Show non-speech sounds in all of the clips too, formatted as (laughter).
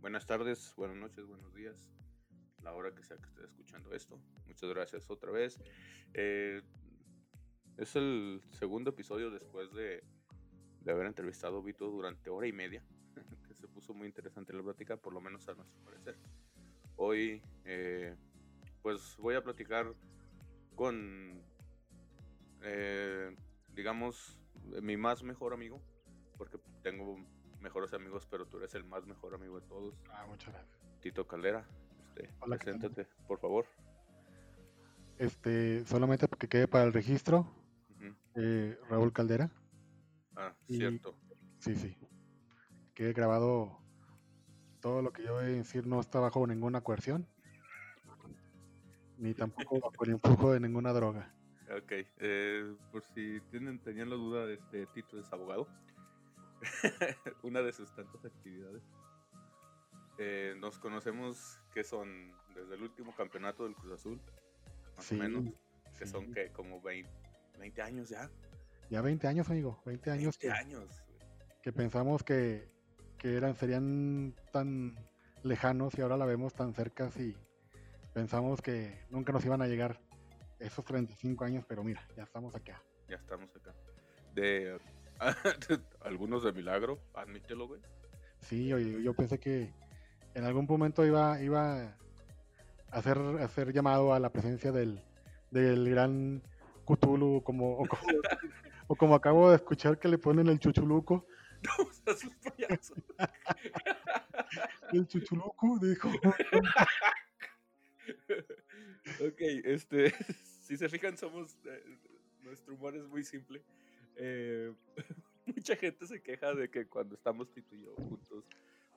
buenas tardes, buenas noches, buenos días, la hora que sea que esté escuchando esto. Muchas gracias otra vez. Eh, es el segundo episodio después de, de haber entrevistado a Vito durante hora y media, (laughs) que se puso muy interesante la plática, por lo menos a nuestro parecer. Hoy, eh, pues voy a platicar con, eh, digamos, mi más mejor amigo, porque tengo mejores amigos, pero tú eres el más mejor amigo de todos. Ah, muchas gracias. Tito Caldera, este, Hola, preséntate, por favor. Este, solamente porque quede para el registro, eh, Raúl Caldera. Ah, Y- cierto. Sí, sí. Quede grabado todo lo que yo voy a decir no está bajo ninguna coerción, ni tampoco (laughs) bajo el influjo de ninguna droga. Ok, eh, por si tienen, tenían la duda, este Tito es abogado. (laughs) Una de sus tantas actividades. Eh, nos conocemos que son desde el último campeonato del Cruz Azul, más Sí, o menos, que sí. son que como 20, 20 años ya. Ya 20 años, amigo, 20 años 20 que, años. que pensamos que, que eran, serían tan lejanos y ahora la vemos tan cerca y pensamos que nunca nos iban a llegar esos 35 años, pero mira, ya estamos acá. Ya estamos acá. De (laughs) algunos de milagro, admítelo, güey. Sí, oye, yo pensé que en algún momento iba, iba a hacer, a hacer llamado a la presencia del, del gran Cthulhu, como, o, como, o como acabo de escuchar que le ponen el chuchuluco. (laughs) No seas un payaso. El chuchuluco, dijo. (laughs) ok, este, si se fijan, somos, eh, nuestro humor es muy simple. Eh, (laughs) mucha gente se queja de que cuando estamos Tito y yo juntos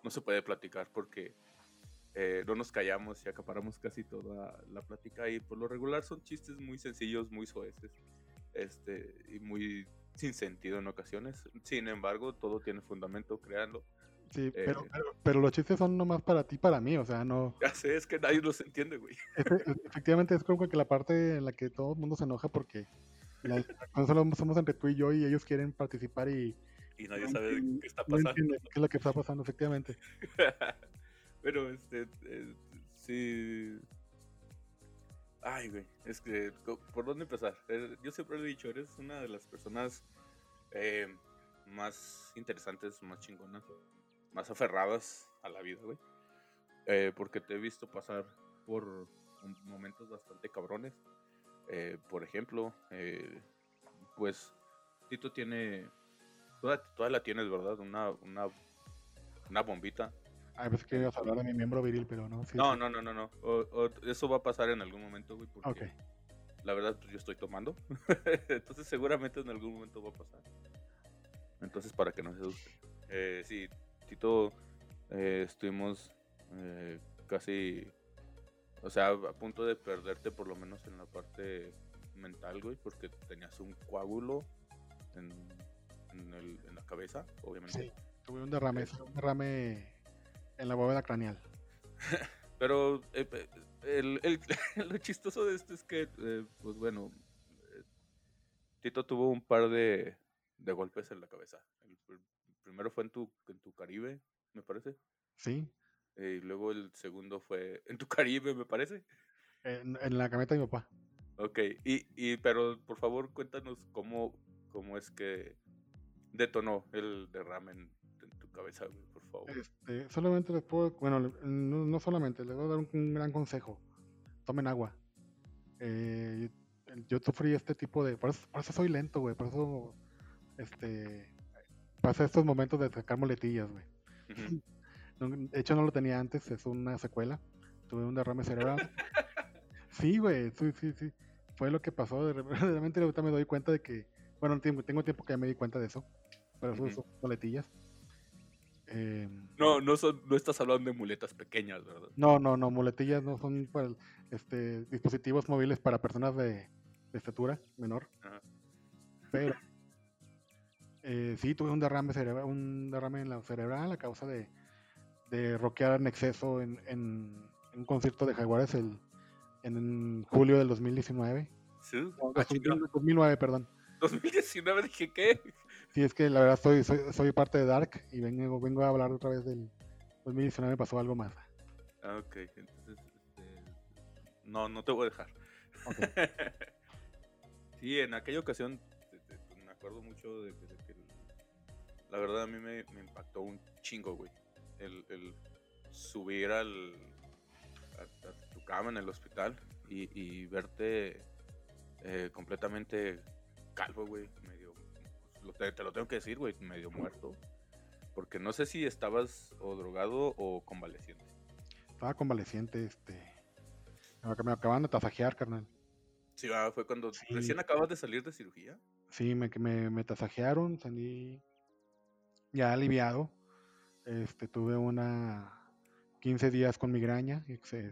no se puede platicar porque eh, no nos callamos y acaparamos casi toda la plática y por lo regular son chistes muy sencillos, muy soeces este, y muy sin sentido en ocasiones. Sin embargo, todo tiene fundamento, créanlo. Sí, Eh. pero, pero, pero los chistes son nomás para ti, para mí, o sea, no. (laughs) Ya sé, es que nadie los entiende, güey. Efe- e, efectivamente es como que la parte en la que todo el mundo se enoja porque la, solo somos entre tú y yo y ellos quieren participar y Y nadie no sabe qué está no pasando. entienden qué es lo que está pasando, efectivamente. (laughs) Pero este, eh, sí. Ay, güey, es que, ¿por dónde empezar? Eh, Yo siempre lo he dicho, eres una de las personas eh, más interesantes, más chingonas, más aferradas a la vida, güey. Eh, porque te he visto pasar por momentos bastante cabrones. Eh, por ejemplo, eh, pues, Tito tiene, toda, toda la tienes, ¿verdad? Una, una, una bombita A veces que ibas a hablar de mi miembro viril, pero no. sí, no, sí. no, no, no, no. O- o- eso va a pasar en algún momento, güey, porque Ok. la verdad pues, yo estoy tomando. (laughs) Entonces seguramente en algún momento va a pasar. Entonces para que no se asusten. Eh, sí, Tito, eh, estuvimos eh, casi, o sea, a punto de perderte por lo menos en la parte mental, güey, porque tenías un coágulo en, en, el- en la cabeza, obviamente. Sí, tuve un derrame, un derrame en la bóveda craneal. (laughs) Pero eh, el, el- (laughs) lo chistoso de esto es que, eh, pues bueno, eh, Tito tuvo un par de, de golpes en la cabeza. El, pr- primero fue en tu, en tu Caribe, me parece. Sí, eh, y luego el segundo fue en tu (laughs) Caribe, me parece. en, en la camioneta de mi papá. Ok, y, y pero por favor cuéntanos cómo, cómo es que detonó el derrame en, en tu cabeza, por favor. Este, solamente les puedo, bueno, no, no solamente, les voy a dar un, un gran consejo. Tomen agua. Eh, yo sufrí este tipo de, por eso, por eso soy lento, güey, por eso, este, pasa estos momentos de sacar muletillas, güey. No, De hecho, no lo tenía antes, es una secuela. Tuve un derrame cerebral. (laughs) sí, güey, sí, sí, sí. Fue lo que pasó. (laughs) Realmente ahorita me doy cuenta de que, bueno, tengo, tiempo que ya me di cuenta de eso. Pero eso son muletillas. Eh, No, no, son, no estás hablando de muletas pequeñas, ¿verdad? no, no, no, muletillas no son para este, dispositivos móviles para personas de, de estatura menor. Ajá. Pero eh, sí, tuve un derrame cerebral, un derrame en la cerebral a causa de, de rockear en exceso en, en- en un concierto de Jaguares el, en julio del 2019. Sí. No, Ah, chinga. 2009, perdón. 2019 dije, ¿qué? Sí, es que la verdad soy, soy, soy parte de Dark y vengo, vengo a hablar otra vez del, 2019 me pasó algo más. Ah, ok, entonces, este, no, no te voy a dejar. (laughs) sí, en aquella ocasión me acuerdo mucho de que, la verdad a mí me, impactó un chingo, güey. El, el subir al, a, tu cama en el hospital y, verte eh, completamente calvo, güey, medio, te, te, lo tengo que decir, güey, medio muerto. Porque no sé si estabas o drogado o convaleciente. Estaba convaleciente, este. Me acaban de tasajear, carnal. Sí, ah, fue cuando recién acabas de salir de cirugía. Sí, me, me, me tasajearon, salí ya aliviado. Este, tuve una 15 días con migraña, este,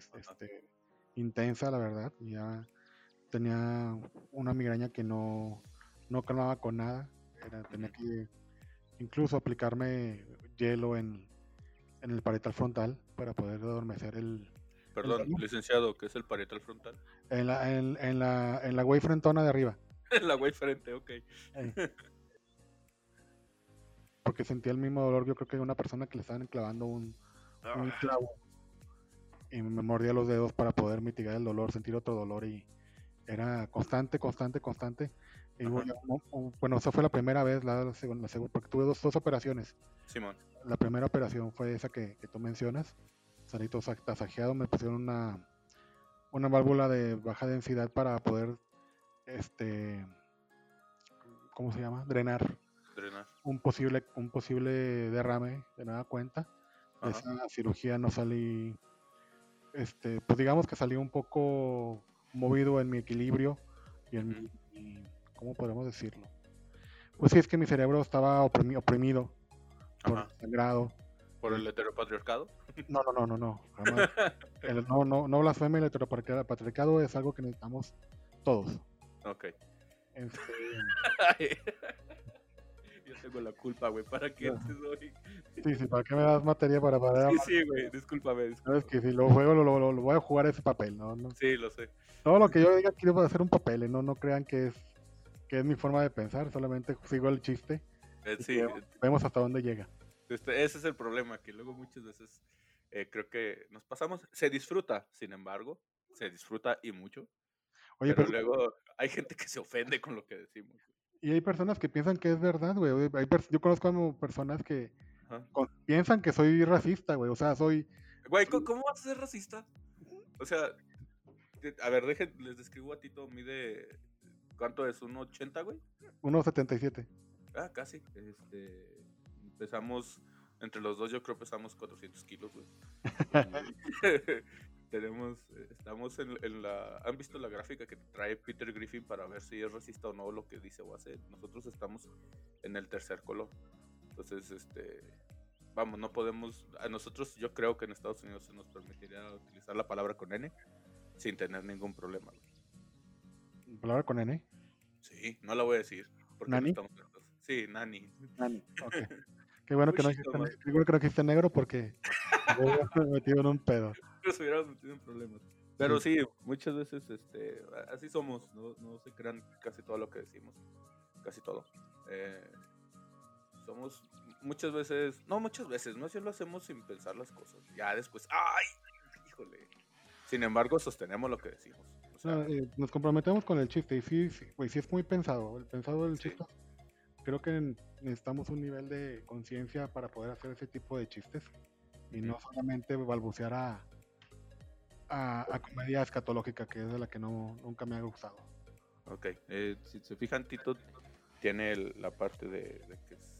intensa, la verdad. Ya tenía una migraña que no, no calmaba con nada. Era, tenía que incluso aplicarme hielo en, en el parietal frontal para poder adormecer el... Perdón, licenciado, ¿qué es el parietal frontal? En la, en, en la, en la güey frentona de arriba. en (laughs) la güey frente, ok. (laughs) Porque sentía el mismo dolor, yo creo que una persona que le estaban clavando un, un ah. clavo. Y me mordía los dedos para poder mitigar el dolor, sentir otro dolor y era constante, constante, constante bueno, esa fue la primera vez, la, segunda, porque tuve dos, dos, operaciones. Simón. La primera operación fue esa que, tú mencionas. Salí todo tasajeado, me pusieron una, una válvula de baja densidad para poder, este, ¿cómo se llama? Drenar. Drenar. Un posible, un posible derrame de nada cuenta. De esa cirugía no salí, este, pues digamos que salí un poco movido en mi equilibrio y en mi ¿cómo podemos decirlo? Pues sí, es que mi cerebro estaba oprimido, por el sangrado. ¿Por el heteropatriarcado? No, no, no, no, no. (laughs) no, no, no blasfemia el heteropatriarcado es algo que necesitamos todos. Ok. Este... (laughs) Yo tengo la culpa, güey. ¿Para qué te doy? Sí, sí, ¿para qué me das materia para parar? Sí, sí, güey. Discúlpame, Sabes que si lo juego, lo, lo, voy a jugar ese papel, ¿no? ¿no? Sí, lo sé. Todo lo que yo diga quiero hacer un papel, ¿eh? no, no crean que es que es mi forma de pensar, solamente sigo el chiste. Eh, sí, vemos hasta dónde llega. Este, ese es el problema, que luego muchas veces eh, creo que nos pasamos, se disfruta, sin embargo, se disfruta y mucho. Oye, pero, luego hay gente que se ofende con lo que decimos. Y hay personas que piensan que es verdad, güey. Yo conozco personas que piensan que soy racista, güey. O sea, soy... Güey, ¿cómo vas a ser racista? O sea, a ver, dejen, les describo a Tito, mide ¿Cuánto es? ¿Un 80, güey? 1.77. Ah, casi. Este, empezamos, entre los dos yo creo pesamos 400 kilos, güey. (laughs) (laughs) tenemos, estamos en, la, ¿han visto la gráfica que trae Peter Griffin para ver si es racista o no lo que dice o hace? Nosotros estamos en el tercer color. Entonces, este, vamos, no podemos, a nosotros yo creo que en Estados Unidos se nos permitiría utilizar la palabra con N sin tener ningún problema. ¿Palabra con N? Sí, no la voy a decir. Porque ¿Nani? No sí, Nani. Nani, ok. (laughs) Qué bueno, que no existe, qué bueno que no existe negro porque (laughs) me hubiera metido en un pedo. Nos hubiéramos metido en problemas. Pero sí. muchas veces este, así somos, no, no se crean casi todo lo que decimos. Casi todo. Eh, somos muchas veces, no muchas veces, no si lo hacemos sin pensar las cosas. Ya después, ¡ay! Híjole. Sin embargo, sostenemos lo que decimos. Eh, nos comprometemos con el chiste y sí, sí, sí es muy pensado. El pensado del chiste. Creo que necesitamos un nivel de conciencia para poder hacer ese tipo de chistes y no solamente balbucear a, a, comedia escatológica, que es de la que no, nunca me ha gustado. Ok, eh, si se fijan, Tito tiene la parte de, que es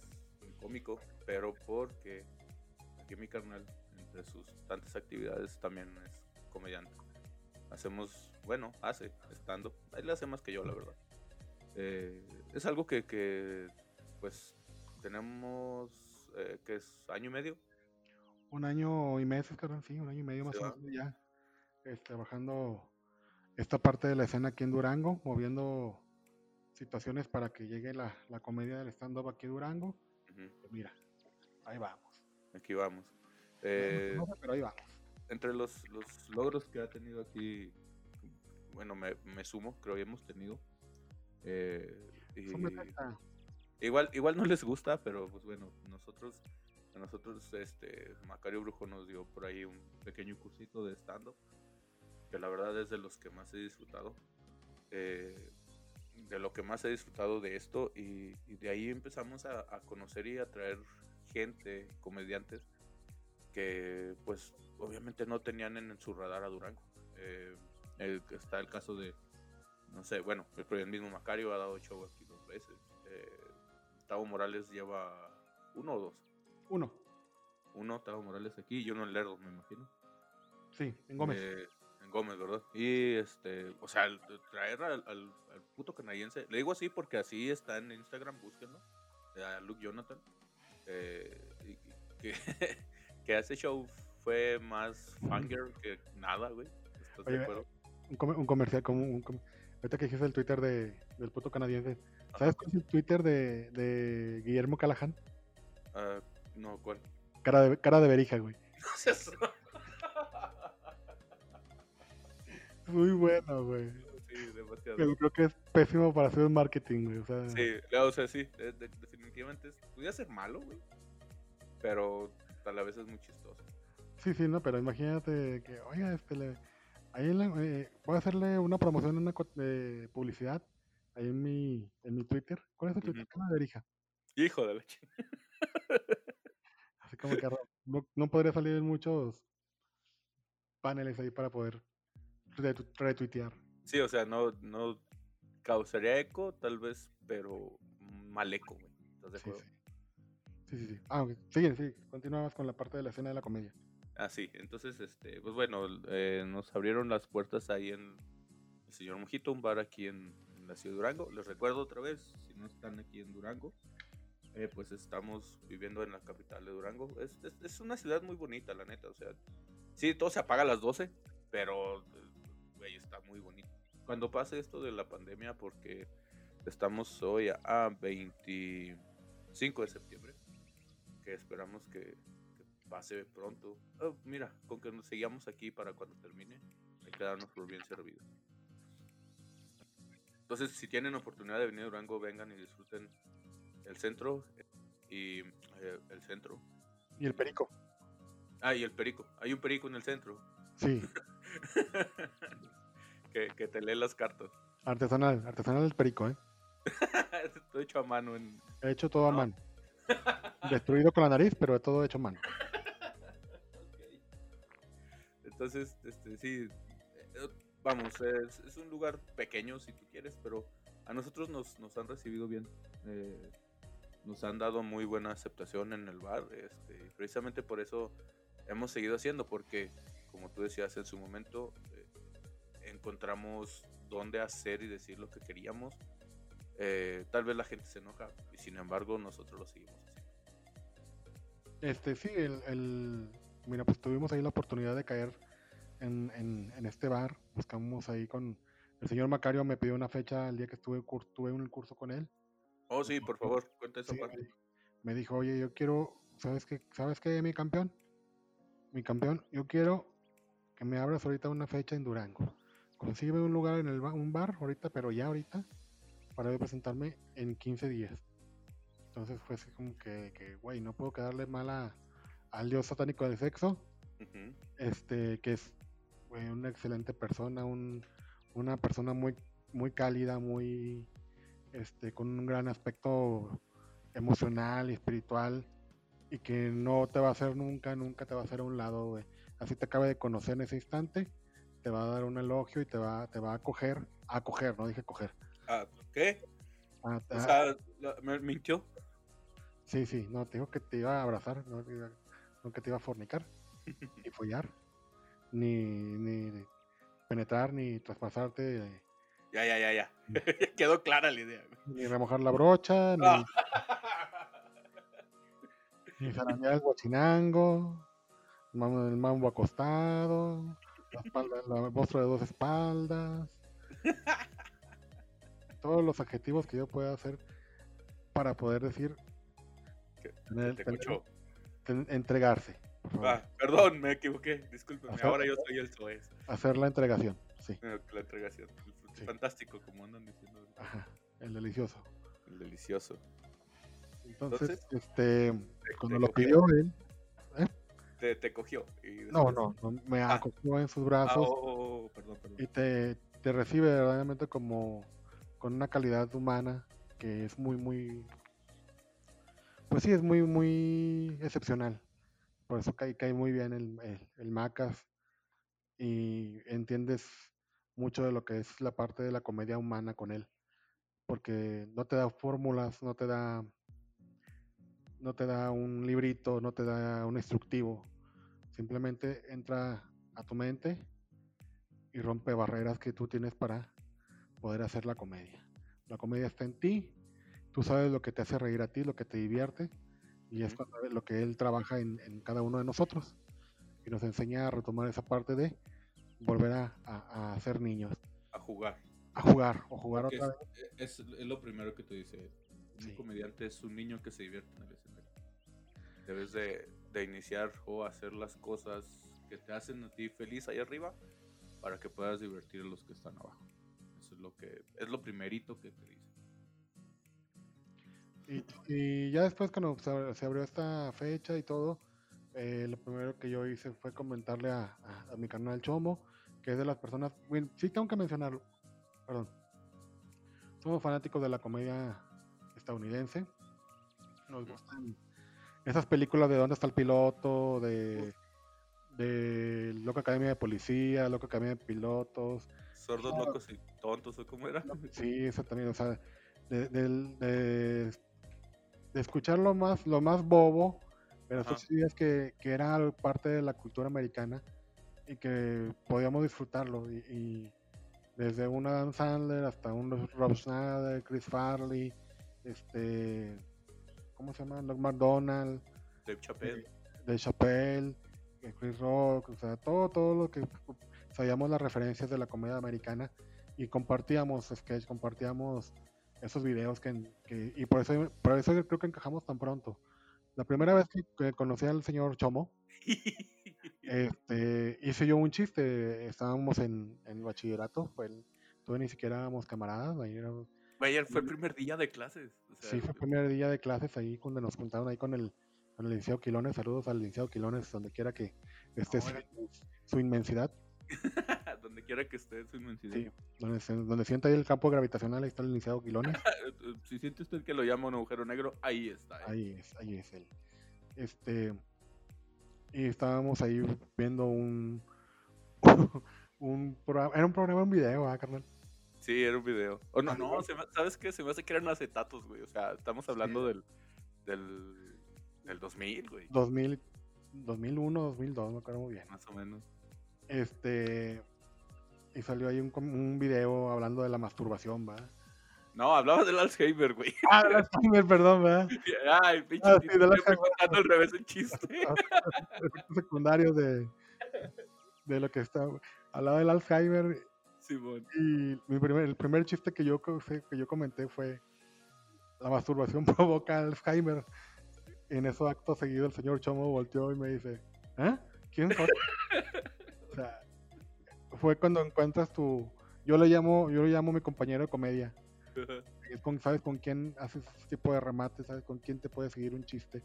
cómico, pero porque aquí mi carnal, entre sus tantas actividades, también es comediante. Hacemos bueno, hace estando. Él hace más que yo, la verdad. Eh, es algo que, que pues, tenemos, eh, que es año y medio. Un año y meses, carnal, sí, un año y medio más o menos ya. Trabajando esta parte de la escena aquí en Durango, moviendo situaciones para que llegue la, la comedia del stand-up aquí en Durango. Pues mira, ahí vamos. Aquí vamos. Eh, pero ahí vamos. Entre los, los logros que ha tenido aquí bueno, me, me sumo, creo que hemos tenido. Eh, igual, igual no les gusta, pero pues bueno, nosotros A nosotros, este, Macario Brujo nos dio por ahí un pequeño cursito de stand-up, que la verdad es de los que más he disfrutado. Eh, de lo que más he disfrutado de esto y, de ahí empezamos a, conocer y a traer gente, comediantes, que pues obviamente no tenían en, su radar a Durango. Eh, está el caso de, no sé, bueno, el, mismo Macario ha dado show aquí dos veces. Eh, Tavo Morales lleva uno o dos. Uno. Uno, Tavo Morales aquí y uno en Lerdo, me imagino. Sí, en Gómez. Eh, Gómez, ¿verdad? Y este, o sea, traer al, al, puto canadiense, le digo así porque así está en Instagram, búsquenlo, a Luke Jonathan, eh, que, (laughs) que ese show fue más fanger que nada, güey. un, comercial como un, ahorita que dijiste el Twitter de, del puto canadiense, ¿sabes cuál es el Twitter de, de Guillermo Callahan? Uh, no, ¿cuál? Cara de, cara de verija, güey. (laughs) Muy bueno, güey. Sí, demasiado. Pero creo que es pésimo para hacer marketing, güey. O sea... Sí, o sea, sí, definitivamente pudiera ser malo, güey. Pero a la vez es muy chistoso. Sí, sí, no, pero imagínate que, oiga, este, le, ahí eh, voy a hacerle una promoción, una de publicidad, ahí en mi, en mi Twitter. ¿Cuál es tu Twitter? Cara de verija. Hijo de la Así como que no, no podría salir en muchos paneles ahí para poder retuitear. Sí, o sea, no, no causaría eco, tal vez, pero mal eco, güey. ¿Estás de acuerdo? Sí, sí, sí. Ah, ok. Sigue, sigue. Continuamos con la parte de la escena de la comedia. Ah, sí. Entonces, este, pues bueno, eh, nos abrieron las puertas ahí en el señor Mojito, un bar aquí en, la ciudad de Durango. Les recuerdo otra vez, si no están aquí en Durango, eh, pues estamos viviendo en la capital de Durango. Es, es, una ciudad muy bonita, la neta. O sea, sí, todo se apaga a las 12, pero güey, está muy bonito. Cuando pase esto de la pandemia, porque estamos hoy a 25 de septiembre, que esperamos que, pase pronto. Oh, mira, con que nos sigamos aquí para cuando termine, hay que darnos por bien servido. Entonces, si tienen oportunidad de venir a Durango, vengan y disfruten el centro y eh, el centro. Y el perico. Ah, y el perico. Hay un perico en el centro. Sí. (laughs) (laughs) que, te lee las cartas. Artesanal, artesanal el perico, ¿eh? (laughs) hecho a mano. En... He hecho todo a mano. (laughs) Destruido con la nariz, pero todo hecho a mano. Entonces, este, sí, eh, vamos, es, un lugar pequeño si tú quieres, pero a nosotros nos, nos han recibido bien. Eh, nos han dado muy buena aceptación en el bar. Este, precisamente por eso hemos seguido haciendo, porque como tú decías en su momento, encontramos dónde hacer y decir lo que queríamos. Eh, tal vez la gente se enoja y sin embargo nosotros lo seguimos haciendo. Este, sí, el, mira, pues tuvimos ahí la oportunidad de caer en, en, este bar. Buscamos ahí con el señor Macario, me pidió una fecha el día que estuve tuve un curso con él. Oh, sí, por favor, cuenta esa parte. Me dijo, oye, yo quiero, ¿sabes qué? ¿Sabes qué, mi campeón? Mi campeón, yo quiero que me abras ahorita una fecha en Durango consigue un lugar en el un bar ahorita, pero ya ahorita, para presentarme en 15 días. Entonces fue así como que, güey, no puedo quedarle mal a, al dios satánico del sexo, este, que es una excelente persona, un, una persona muy, muy cálida, muy, este, con un gran aspecto emocional y espiritual, y que no te va a hacer nunca, nunca te va a hacer a un lado, güey. Así te acaba de conocer en ese instante te va a dar un elogio y te va, te va a coger, a coger, no dije coger. ¿Ah, qué? o sea, ¿me mintió? Sí, sí, no, te dijo que te iba a abrazar, no, que te iba a fornicar (laughs) y follar, ni, ni penetrar, ni traspasarte. Ya, ya, ya, ya. (laughs) Quedó clara la idea. Ni remojar la brocha, ni, ah. (laughs) ni zaramear el el mambo acostado, la, espalda, la monstruo de dos espaldas. (laughs) Todos los adjetivos que yo pueda hacer para poder decir. entregarse. Ah, perdón, me equivoqué. Discúlpeme. Ahora yo soy el SOES. Hacer la entregación, sí. La entregación. Fantástico, como andan diciendo. Ajá, el delicioso. El delicioso. Entonces, Entonces, este, te- cuando te lo pidió él, Te, te cogió. y no, después- no, no, me Ah. acogió en sus Ah, brazos oh, perdón, perdón. y te, te recibe verdaderamente como con una calidad humana que es muy, muy, pues sí, es muy, muy excepcional. Por eso cae, cae muy bien el, el, el Macas y entiendes mucho de lo que es la parte de la comedia humana con él, porque no te da fórmulas, no te da, no te da un librito, no te da un instructivo, simplemente entra a tu mente y rompe barreras que tú tienes para poder hacer la comedia. La comedia está en ti, tú sabes lo que te hace reír a ti, lo que te divierte, y es lo que él trabaja en, en cada uno de nosotros. Y nos enseña a retomar esa parte de volver a, a- a ser niños, A jugar. a jugar o jugar Porque otra es, vez. es, es lo primero que tú dices. Un Sí. comediante es un niño que se divierte en el escenario. Debes de, de iniciar o hacer las cosas que te hacen a ti feliz ahí arriba para que puedas divertir a los que están abajo. Eso es lo que es lo primerito que te dice. Y, y ya después cuando se, se abrió esta fecha y todo, eh, lo primero que yo hice fue comentarle a, a- a mi canal Chomo, que es de las personas, bueno, sí tengo que mencionarlo, perdón. Somos fanáticos de la comedia estadounidense. Nos gustan esas películas de dónde está el piloto, de, de Loca Academia de Policía, Loca Academia de Pilotos, Sordos, locos y tontos, ¿o cómo era? (laughs) Sí, eso también, o sea, de, de- de escuchar lo más, lo más bobo, pero sabías que, que era parte de la cultura americana y que podíamos disfrutarlo. Y, y desde un Adam Sandler hasta un Rob Schneider, Chris Farley, este, ¿cómo se llama? Doug McDonald, Dave Chappelle. de Chappelle, eh, Chris Rock, o sea, todo, todo lo que sabíamos las referencias de la comedia americana y compartíamos sketch, compartíamos esos videos que, que- y por eso, por eso creo que encajamos tan pronto. La primera vez que, que conocí al señor Chomo, (laughs) este, hice yo un chiste, estábamos en, en bachillerato, fue el- todavía ni siquiera éramos camaradas, ahí Vaya, fue el primer día de clases. o sea, sí, fue el primer día de clases ahí cuando nos juntaron ahí con el, con el licenciado Quilones, saludos al licenciado Quilones, donde quiera que esté su, inmensidad. (laughs) donde quiera que esté su inmensidad. Sí, donde, donde sienta ahí el campo gravitacional, ahí está el iniciado Quilones. (laughs) Si siente usted que lo llama un agujero negro, ahí está. ¿eh? Ahí es, ahí es él. Este. Y estábamos ahí viendo un. (laughs) un programa. Era un programa en video, ¿ah, carnal? Sí, era un video. O no, Ah, no, se me- ¿sabes qué? Se me hace que eran acetatos, güey. O sea, estamos hablando del, del, del 2000, güey. 2000, 2001, 2002, me acuerdo muy bien. Más o menos. Este. Y salió ahí un, un video hablando de la masturbación, ¿va? No, hablaba del Alzheimer, güey. Ah, de Alzheimer, perdón, ¿verdad? (laughs) Ay, pinche Ah, sí, tío, del siempre Alzheimer. contando al revés el chiste. (laughs) Secundarios de, de lo que está. Hablaba del Alzheimer Simón. Y mi primer, el primer chiste que yo, que yo comenté fue la masturbación (laughs) provoca Alzheimer. En eso acto seguido el señor Chomo volteó y me dice, ¿eh? ¿Quién soy? (laughs) o sea, fue cuando encuentras tu, yo le llamo, yo le llamo mi compañero de comedia. Es con, sabes con quién haces ese tipo de remate, sabes con quién te puede seguir un chiste,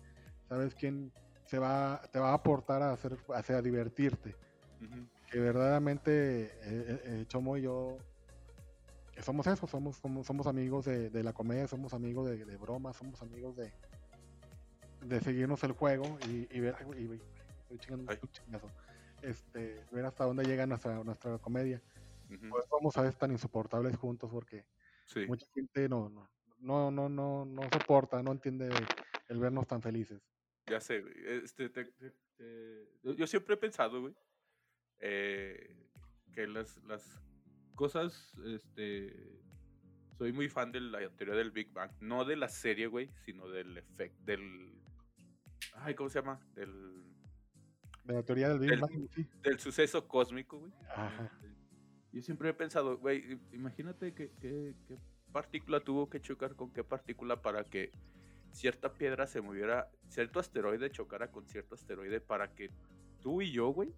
sabes quién se va, te va a aportar a hacer, a hacer- a divertirte Ujú. Que verdaderamente eh, eh, eh, Chomo y yo somos eso, somos, somos, somos amigos de, de la comedia, somos amigos de, de bromas, somos amigos de, de seguirnos el juego y, y ver, estoy chingando chingazo. este, ver hasta dónde llega nuestra, nuestra comedia. Ujú. Por eso somos a veces tan insoportables juntos porque Sí. mucha gente no, no, no, no, no, no soporta, no entiende el vernos tan felices. Ya sé. Este, te- te- te- yo- Yo siempre he pensado, güey, eh, que las, las cosas, este, soy muy fan de la teoría del Big Bang, no de la serie, güey, sino del efecto, del, ay, ¿cómo se llama? Del, De la teoría del Big Bang, sí. del suceso cósmico, güey. Ajá. Este, Yo siempre he pensado, güey, imagínate que, que- qué partícula tuvo que chocar con qué partícula para que cierta piedra se moviera, cierto asteroide chocara con cierto asteroide para que tú y yo, güey,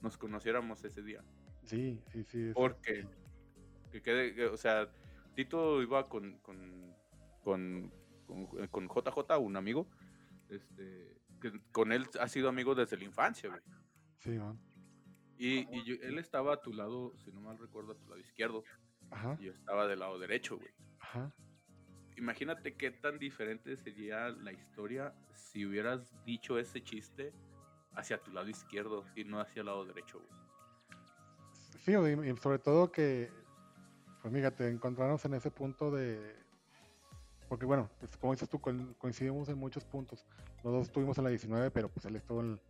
nos conociéramos ese día. Sí, sí, sí. Porque, que quede, que, o sea, Tito iba con, con, con, con, con JJ, un amigo, este, que con él ha sido amigo desde la infancia, güey. Sí, man. Y, y yo- él estaba a tu lado, si no mal recuerdo, a tu lado izquierdo. Ajá, Y yo estaba del lado derecho, güey. ajá. Imagínate qué tan diferente sería la historia si hubieras dicho ese chiste hacia tu lado izquierdo y no hacia el lado derecho, güey. Sí, y sobre todo que, pues fíjate, encontrarnos en ese punto de... Porque bueno, pues, como dices tú, coin- coincidimos en muchos puntos. Los dos estuvimos en la 19, pero pues él estuvo en,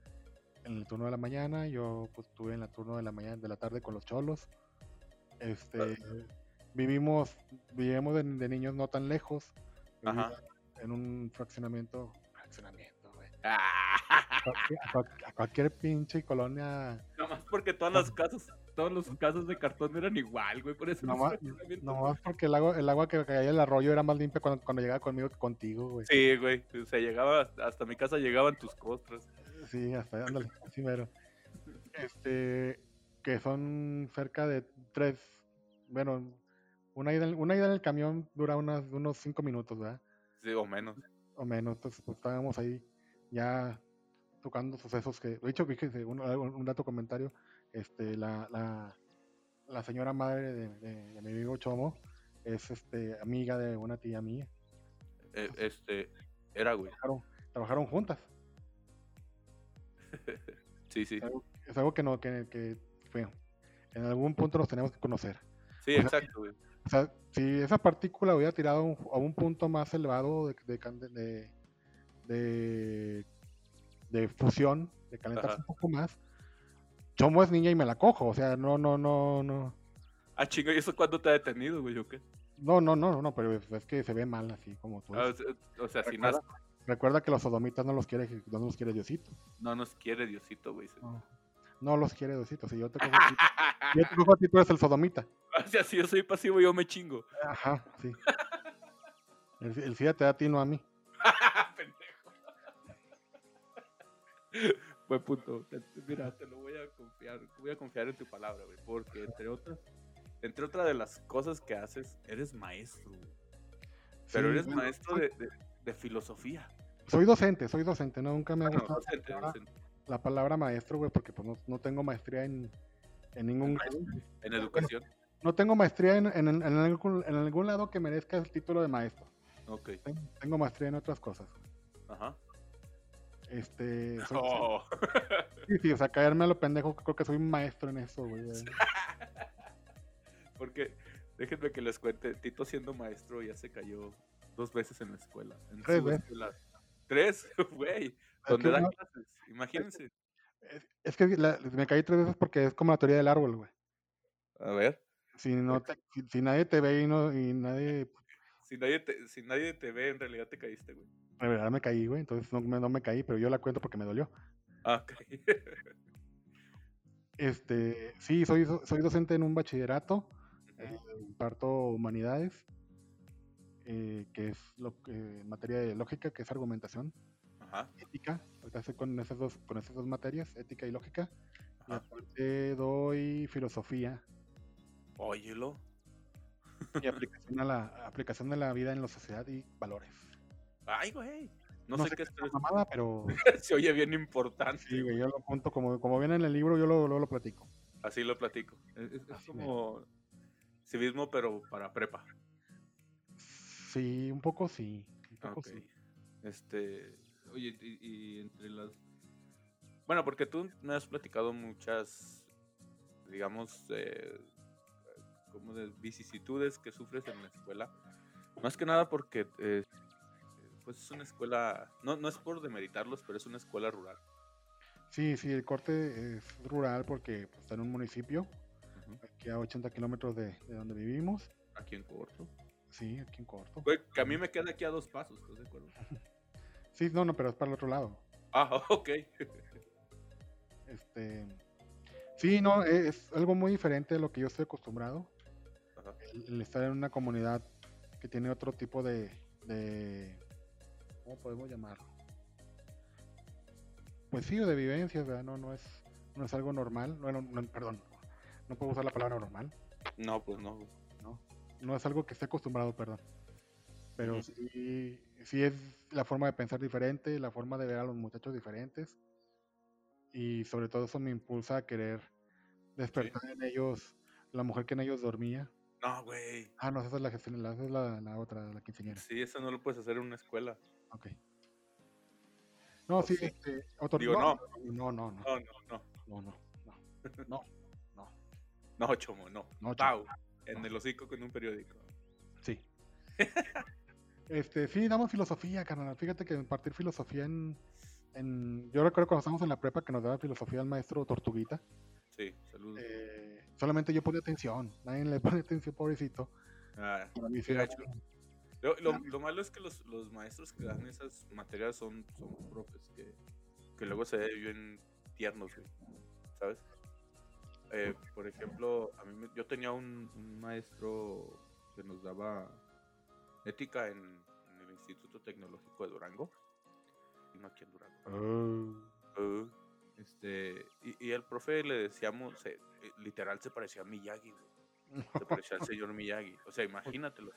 en el turno de la mañana, yo pues estuve en el turno de la mañana, de la tarde con los cholos. Este, vivimos, vivimos de, de niños no tan lejos, Ajá. en un fraccionamiento, fraccionamiento. Ah, A cualquier, a cual- a cualquier pinche colonia Nada más porque todas las casas, todos los casos de cartón eran igual, güey. Por eso No los más- fraccionamientos- No más porque el agua, el agua que caía del arroyo era más limpia cuando, cuando llegaba conmigo que contigo, güey. Sí, güey. O sea, llegaba hasta, mi casa llegaban tus costras. Sí, hasta ándale, así mero. Este, que son cerca de tres, bueno, una ida, en- una ida en el camión dura unas, unos cinco minutos, ¿verdad? Sí, o menos. O menos, entonces pues estábamos ahí ya tocando sucesos que, de hecho, fíjese, un, un dato comentario, este, la, la, la señora madre de, de- de mi amigo Chomo es este, amiga de una tía mía. Eh, este, era, güey. trabajaron, trabajaron juntas. (laughs) Sí, sí. Es algo, es algo que no, que, que, bueno, en algún punto nos tenemos que conocer. Sí, o sea, exacto, güey. O sea, si esa partícula hubiera tirado a un, a un punto más elevado de, de, de, de, de fusión, de calentarse Ajá. un poco más, Chomo es niña y me la cojo. O sea, no, no, no, no. Ah, chinga, ¿y eso cuándo te ha detenido, güey, o qué? No, no, no, no, pero es, que se ve mal así como tú. Ah, o sea, o sea, si recuerda, que los sodomitas no los quiere, no los quiere Diosito. no nos quiere Diosito, güey. No, no los quiere Diosito. Si yo te (laughs) cojo a ti, yo te cojo a ti, tú eres el sodomita. O sea, si yo soy pasivo, yo me chingo. Ajá, sí. El, el SIDA te da a ti, no a mí. (laughs) (laughs) Buen punto. Mira, te lo voy a confiar. Voy a confiar en tu palabra, güey. Porque entre otras, entre otras de las cosas que haces, eres maestro, güey. Pero Sí, eres bueno, maestro soy, de, de- de filosofía. soy docente, soy docente. No, nunca me ha gustado docente, la, palabra, docente. la palabra maestro, güey, porque pues no, no tengo maestría en, en ningún grado. En educación. No tengo maestría en, en, en algún, en algún lado que merezca el título de maestro. Ok. Ten- Tengo maestría en otras cosas. Ajá. Este, soy- Oh. sí, sí, o sea, caerme a lo pendejo, creo que soy un maestro en eso, güey. (laughs) Porque déjenme que les cuente, Tito siendo maestro ya se cayó dos veces en la escuela. En Tres su escuela. Tres, (laughs) güey. Donde no- clases. Imagínense. Es, es que la- me caí tres veces porque es como la teoría del árbol, güey. A ver. Si, no te- si, si nadie te ve y, no, y nadie (laughs) Si nadie, te, si nadie te ve, en realidad te caíste, güey. De verdad me caí, güey. Entonces no me, no me caí, pero yo la cuento porque me dolió. Ah, ok. (laughs) Este, sí, soy, soy docente en un bachillerato, eh, imparto humanidades, eh, que es lo que, en materia de lógica, que es argumentación, Ajá. ética. Ahorita con esas dos, con esas dos materias, ética y lógica. Y aparte doy filosofía Óyelo. y aplicación a la aplicación de la vida en la sociedad y valores. Ay, güey. No, No sé sé qué es. una mamada, pero (laughs) Se oye bien importante. sí, güey, yo lo apunto como, como viene en el libro, yo lo, lo, lo platico. Así lo platico. Es, es- es como civismo, pero para prepa. Sí, un poco sí. Un poco sí. Este, oye, y, y entre las... Bueno, porque tú me has platicado muchas, digamos, eh, como de vicisitudes que sufres en la escuela. Más que nada porque, eh, pues es una escuela, no, no es por demeritarlos, pero es una escuela rural. Sí, sí, el corte es rural porque pues, está en un municipio, aquí a 80 kilómetros de, de donde vivimos. Aquí en Corto. Sí, aquí en corto. Que a mí me queda aquí a dos pasos, ¿estás de acuerdo? (laughs) Sí, no, no, pero es para el otro lado. Ah, (laughs) ok. Este, sí, no, e- es algo muy diferente de lo que yo estoy acostumbrado. El, el estar en una comunidad que tiene otro tipo de, de ¿cómo podemos llamarlo? Pues sí, de vivencias, ¿verdad? No, no es, no es algo normal. No, perdón, no puedo usar la palabra normal. No, pues no. No, no es algo que esté acostumbrado, perdón. Pero sí, sí es la forma de pensar diferente, la forma de ver a los muchachos diferentes. Y sobre todo eso me impulsa a querer despertar en ellos la mujer que en ellos dormía. No, güey. Ah, no, esa es la esa es la, la otra, la quinceañera. Sí, eso no lo puedes hacer en una escuela. Ok. No, ¿O sí, este, otro, Digo, no, no. no, no, no, No, no, no. no, no, no, no, (laughs) chomo, no. no, Pau. En el hocico con un periódico. sí. (laughs) Este, sí, damos filosofía, carnal. Fíjate que impartir filosofía en, en, yo recuerdo cuando estábamos en la prepa que nos daba filosofía el maestro Tortuguita. Sí, saludos. Eh, solamente yo ponía atención, nadie le (laughs) pone atención, pobrecito. Ah, sí Lo, lo- lo malo es que los, los maestros que dan esas materias son, son profes que, que luego se ven tiernos, güey. ¿Sabes? Eh, por ejemplo, a mí me- yo tenía un, un maestro que nos daba ética en, en el Instituto Tecnológico de Durango. Y no aquí en Durango. Uh, este, y, y el profe le decíamos, se- eh, literal se parecía a Miyagi, güey. Se parecía al señor Miyagi. O sea, imagínatelo.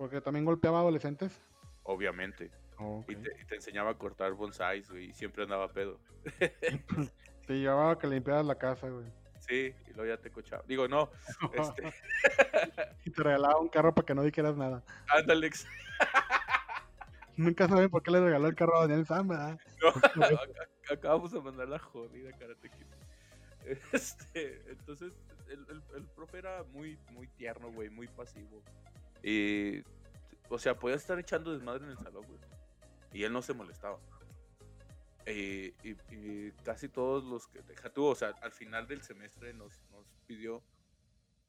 Porque también golpeaba adolescentes. Obviamente. Oh, Y te, y te enseñaba a cortar bonsáis, güey, y siempre andaba pedo. (laughs) Te llevaba a que limpiaras la casa, güey. Sí, y luego ya te cochaba. Digo, no, (laughs) este, y te regalaba un carro para que no dijeras nada. ándale, ex- (laughs) Nunca saben por qué le regaló el carro a Daniel Sam, ¿verdad? no, ac- acabamos de mandar la jodida Karate. Este, entonces, el, el, el profe era muy, muy tierno, güey, muy pasivo. Y, o sea, podía estar echando desmadre en el salón, güey. Y él no se molestaba. Y, y- y casi todos los que, deja tú, o sea, al final del semestre nos, nos pidió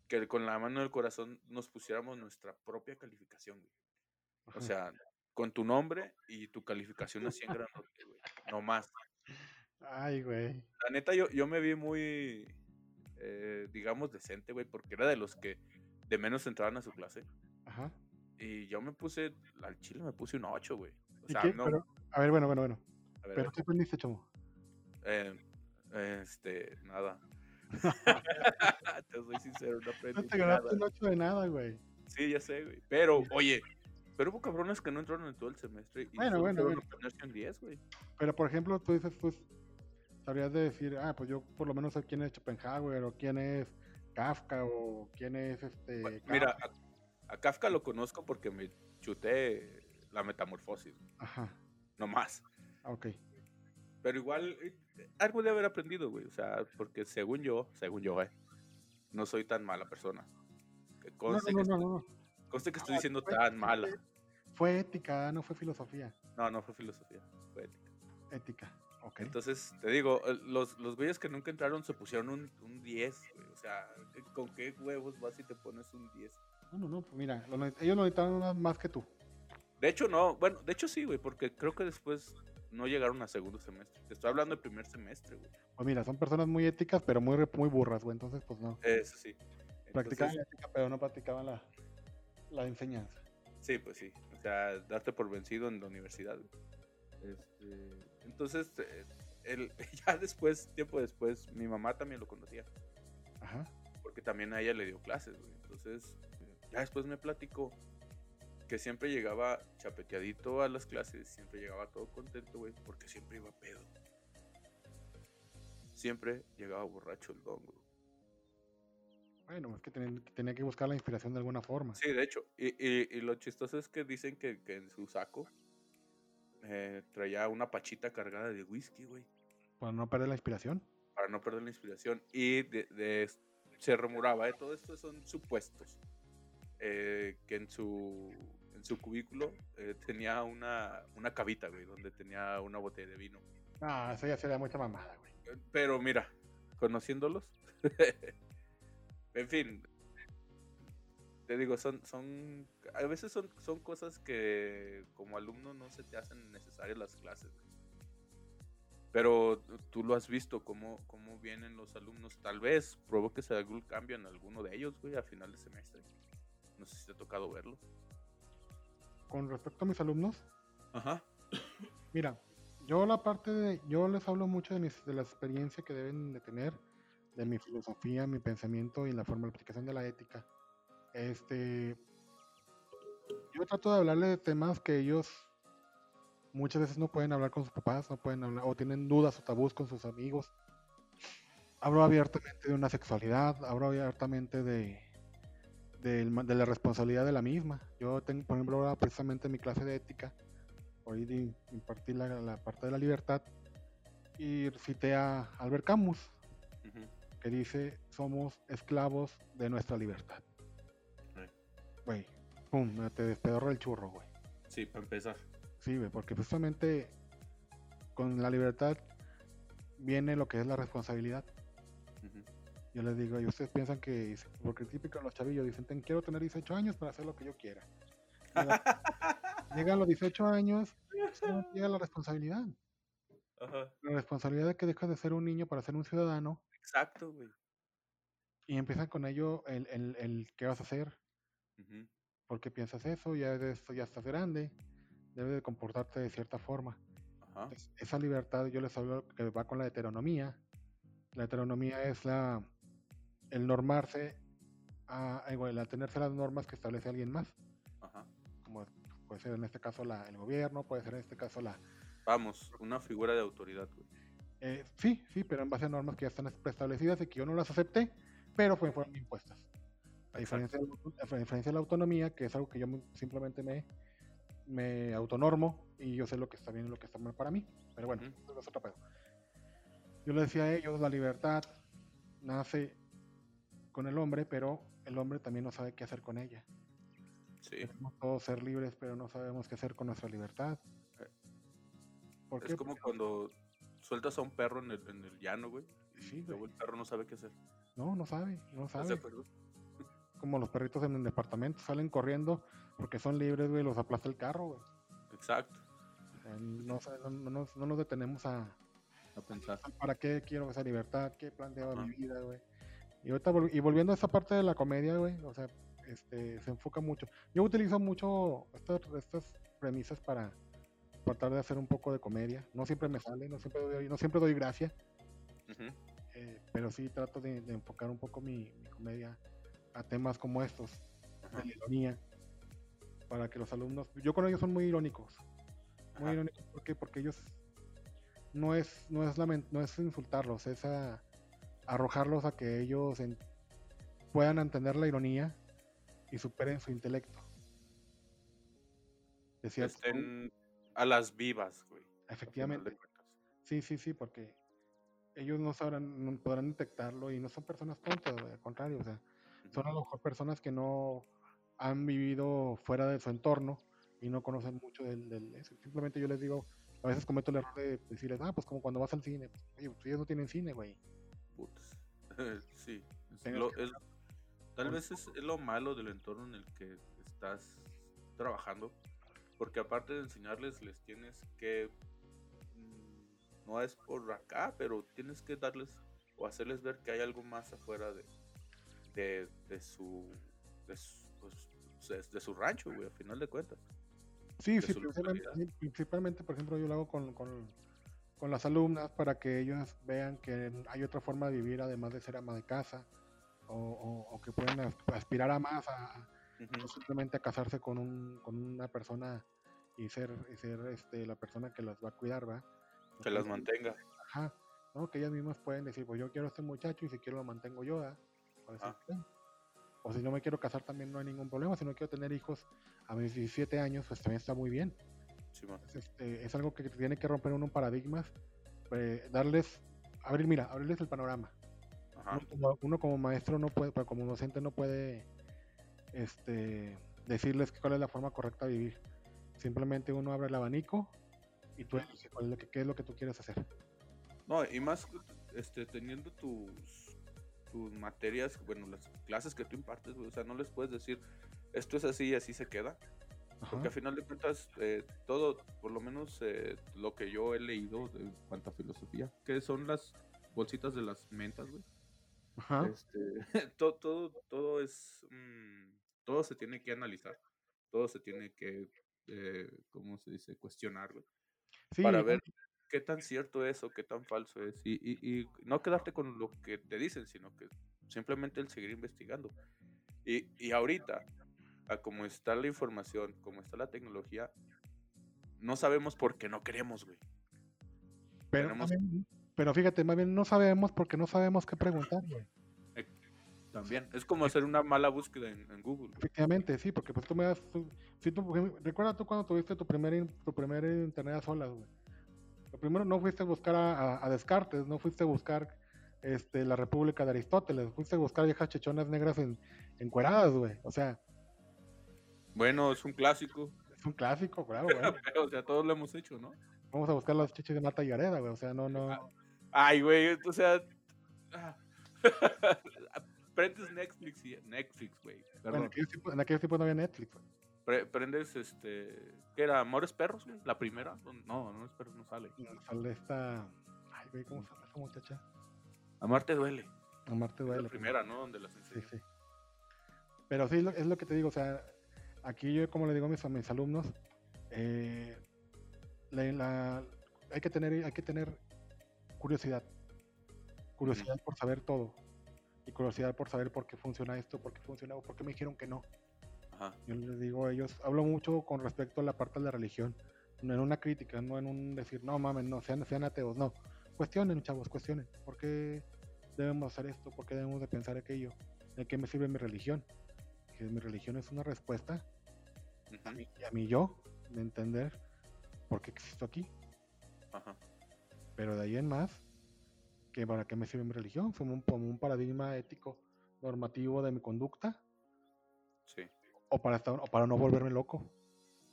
que con la mano del corazón nos pusiéramos nuestra propia calificación, güey. O Ajá. sea, con tu nombre y tu calificación así en grandote, güey. No más. Ay, güey. La neta, yo, yo me vi muy, eh, digamos, decente, güey, porque era de los que de menos entraban a su clase. Ajá. Y yo me puse, al chile me puse un 8, güey. O ¿Y sea, qué? no. Pero- a ver, bueno, bueno, bueno. a ver, a ¿Pero qué aprendiste, chamo? eh, este, nada. (laughs) te soy sincero, no No aprendí te nada. ganaste un 8 de nada, güey. Sí, ya sé, güey. Pero, oye, pero hubo cabrones que no entraron en todo el semestre. Y Bueno, bueno, bueno. un 10, güey. Pero, por ejemplo, tú dices, pues, sabrías de decir, ah, pues yo por lo menos sé quién es Schopenhauer, o quién es Kafka, o quién es este... Bueno. Mira, a, Kafka lo conozco porque me chuté la metamorfosis, Ajá, no más. ah, ok. Pero igual, eh, algo de haber aprendido, güey. O sea, porque según yo, según yo, eh, no soy tan mala persona. Que No, conste, no, que, no, estoy, no, no. conste que estoy diciendo fue- tan mala. Fue ética, no fue filosofía. No, no fue filosofía, fue ética. Ética, ok. Entonces, te digo, eh, los, los güeyes que nunca entraron se pusieron un, un 10, güey. O sea, ¿con qué huevos vas y te pones un 10? No, no, no, pues mira, lo ne- ellos lo necesitaban más- que tú. De hecho, no. Bueno, de hecho sí, güey, porque creo que después no llegaron a segundo semestre. Te estoy hablando de primer semestre, güey. Pues mira, son personas muy éticas, pero muy, muy burras, güey. Entonces, pues no. Eso sí. Practicaban la ética, pero no practicaban la, la enseñanza. Sí, pues sí. O sea, darte por vencido en la universidad. güey. Este, entonces, eh, el, (laughs) ya después, tiempo después, mi mamá también lo conocía. Ajá. Porque también a ella le dio clases, güey. Entonces, ya después me platicó que siempre llegaba chapeteadito a las clases, siempre llegaba todo contento, güey, porque siempre iba pedo. Siempre llegaba borracho el don, güey. Bueno, es que tenía, tenía que buscar la inspiración de alguna forma. Sí, de hecho. Y, y- y lo chistoso es que dicen que, que en su saco eh, traía una pachita cargada de whisky, güey, Para no perder la inspiración. para no perder la inspiración. Y de, de- se rumoraba, ¿eh? todo esto son supuestos, eh, que en su, en su cubículo eh, tenía una, una cabita, güey, donde tenía una botella de vino. Ah, eso ya sería mucha mamada, güey. Eh, Pero mira, conociéndolos, (laughs) en fin, te digo, son, son, a veces son, son cosas que como alumno no se te hacen necesarias las clases. güey. Pero tú- lo has visto, cómo, cómo vienen los alumnos. Tal vez provoques algún cambio en alguno de ellos, güey, a final de semestre. No sé si te ha tocado verlo. Con respecto a mis alumnos, Ajá. mira, yo la parte de, yo les hablo mucho de, mis, de la experiencia que deben de tener, de mi filosofía, mi pensamiento y la forma de aplicación de la ética. Este, Yo trato de hablarle de temas que ellos muchas veces no pueden hablar con sus papás, no pueden hablar, o tienen dudas o tabús con sus amigos. Hablo abiertamente de una sexualidad, hablo abiertamente de, de, de la responsabilidad de la misma. Yo tengo, por ejemplo, ahora precisamente mi clase de ética, hoy impartí la, la parte de la libertad y cité a Albert Camus, que dice, somos esclavos de nuestra libertad. Güey, pum, te despedorra el churro, güey. Sí, para empezar. Sí, güey, porque justamente con la libertad viene lo que es la responsabilidad. Yo les digo, y ustedes piensan que, porque típico los chavillos dicen, quiero tener 18 años para hacer lo que yo quiera. (laughs) Llegan los 18 años, llega la responsabilidad. La responsabilidad de que dejas de ser un niño para ser un ciudadano. Exacto, güey. Y empiezan con ello el, el, el qué vas a hacer. Porque piensas eso, ya, ya estás grande, debes de comportarte de cierta forma. esa libertad yo les hablo que va con la heteronomía. La heteronomía es la el normarse a, igual, a tenerse las normas que establece alguien más. Como puede ser en este caso la, el gobierno, puede ser en este caso la, Vamos, una figura de autoridad, eh, sí, sí, pero en base a normas que ya están preestablecidas y que yo no las acepté, pero fueron impuestas. A diferencia, de, a diferencia, de, la autonomía, que es algo que yo simplemente me, me autonormo y yo sé lo que está bien y lo que está mal para mí. Pero bueno, eso es otro pedo. Yo le decía a ellos, la libertad nace con el hombre, pero el hombre también no sabe qué hacer con ella. Sí. Queremos todos ser libres, pero no sabemos qué hacer con nuestra libertad es como cuando sueltas a un perro en el, en el llano, güey. Y luego el perro no sabe qué hacer. No, no sabe, no sabe. (laughs) Como los perritos en el departamento salen corriendo porque son libres, güey, los aplasta el carro, güey. Exacto. no, nos, detenemos a, a pensar. ¿Para qué quiero esa libertad? ¿Qué planteo mi vida, güey? Y, ahorita, y volviendo a esa parte de la comedia, güey, o sea, este, se enfoca mucho. Yo utilizo mucho estas, estas premisas para, tratar de hacer un poco de comedia. No siempre me sale, no siempre doy, no siempre doy gracia. Eh, pero sí trato de, enfocar un poco mi, comedia a temas como estos, de la ironía, para que los alumnos, yo con ellos son muy irónicos, muy irónicos porque porque ellos no es no es no es insultarlos, es arrojarlos a que ellos puedan entender la ironía y superen su intelecto. Decía, Estén a las vivas, güey. Efectivamente. Sí, sí, sí, porque ellos no sabrán, no podrán detectarlo y no son personas tontas, al contrario, o sea, son a lo mejor personas que no han vivido fuera de su entorno y no conocen mucho del, del simplemente yo les digo, a veces cometo el error de decirles, ah, pues como cuando vas al cine, pues, oye, ellos no tienen cine, güey. Putz. (laughs) sí. tal vez es lo malo del entorno en el que estás trabajando, porque aparte de enseñarles, les tienes que, mm, no es por acá, pero tienes que darles o hacerles ver que hay algo más afuera de, de, de su, de su, pues, de, su rancho, güey, al final de cuentas. Sí, sí, principalmente, por ejemplo, yo lo hago con, con, con, las alumnas para que ellos vean que hay otra forma de vivir además de ser ama de casa o, o, que pueden aspirar a más, a, no simplemente a casarse con, un, con una persona y ser, ser este, la persona que las va a cuidar, ¿va? Que las mantenga. Ajá, ¿no? Que ellas mismas pueden decir, pues yo quiero a este muchacho y si quiero lo mantengo yo, O si no me quiero casar también no hay ningún problema, si no quiero tener hijos a mis 17 años, pues también está muy bien. Es, este, es algo que tiene que romper uno paradigmas, eh, darles, abrir, mira, abrirles el panorama. Uno, como, maestro no puede, como docente no puede este, decirles cuál es la forma correcta de vivir. Simplemente uno abre el abanico y tú eliges qué es lo que tú quieres hacer. No, y más este, teniendo tus, tus materias, bueno, las clases que tú impartes, o sea, no les puedes decir esto es así y así se queda. Porque al final de cuentas, eh, todo, por lo menos eh, lo que yo he leído en cuanto a filosofía, que son las bolsitas de las mentas, güey. Ajá. Este, (laughs) todo, todo, todo es. Mm, todo se tiene que analizar. Todo se tiene que, eh, ¿cómo se dice? Cuestionarlo. Para ver qué tan cierto es o qué tan falso es. Y, y, y, no quedarte con lo que te dicen, sino que simplemente el seguir investigando. Y, y ahorita, a cómo está la información, cómo está la tecnología, no sabemos por qué no queremos, güey. Pero, Tenemos- también- pero fíjate, más bien no sabemos porque no sabemos qué preguntar, güey. También. Es como hacer una mala búsqueda en, en Google. Efectivamente, sí, porque pues tú me das, tú- si tú, recuerda tú cuando tuviste tu primer, tu primer internet a solas, güey. Lo primero no fuiste a buscar a, a- a Descartes, no fuiste a buscar este, la República de Aristóteles, fuiste a buscar viejas chechonas negras en, encueradas, güey. O sea, Bueno, es un clásico. es un clásico, claro, (laughs) güey. o sea, todos lo hemos hecho, ¿no? Vamos a buscar las chichis de Marta y Gareda, güey. O sea, no, no. Ay, güey, o sea. ah. (laughs) Prendes Netflix y Netflix, güey. En Perdón. aquellos tiempos, en aquellos tiempos no había Netflix, güey. Pre- prendes este. ¿Qué era? ¿Amores Perros, güey? La primera. No, Amores Perros no sale. Sale esta. Ay, güey, ¿cómo llama esa muchacha? Amarte duele. Amarte Es duele. la pues. primera, ¿no? Donde las Sí, enseñan. sí. Pero sí, es lo que te digo, o sea, aquí yo como le digo a mis, a mis alumnos, eh, la- la- hay, que tener, hay que tener curiosidad. Curiosidad por saber todo. Y curiosidad por saber por qué funciona esto, por qué funciona o por qué me dijeron que no. Ajá. Yo les digo a ellos, hablo mucho con respecto a la parte de la religión, no en una crítica, no en un decir, no mames, no, sean, sean ateos, no. Cuestionen, chavos, cuestionen. ¿Por qué debemos hacer esto? ¿Por qué debemos de pensar aquello? ¿De qué me sirve mi religión? Que mi religión es una respuesta a Ujú, mí, a mí yo, de entender por qué existo aquí. Ajá. Pero de ahí en más, que ¿para qué me sirve mi religión? Como un, como un paradigma ético normativo de mi conducta Sí. o para, estar, o para no volverme loco.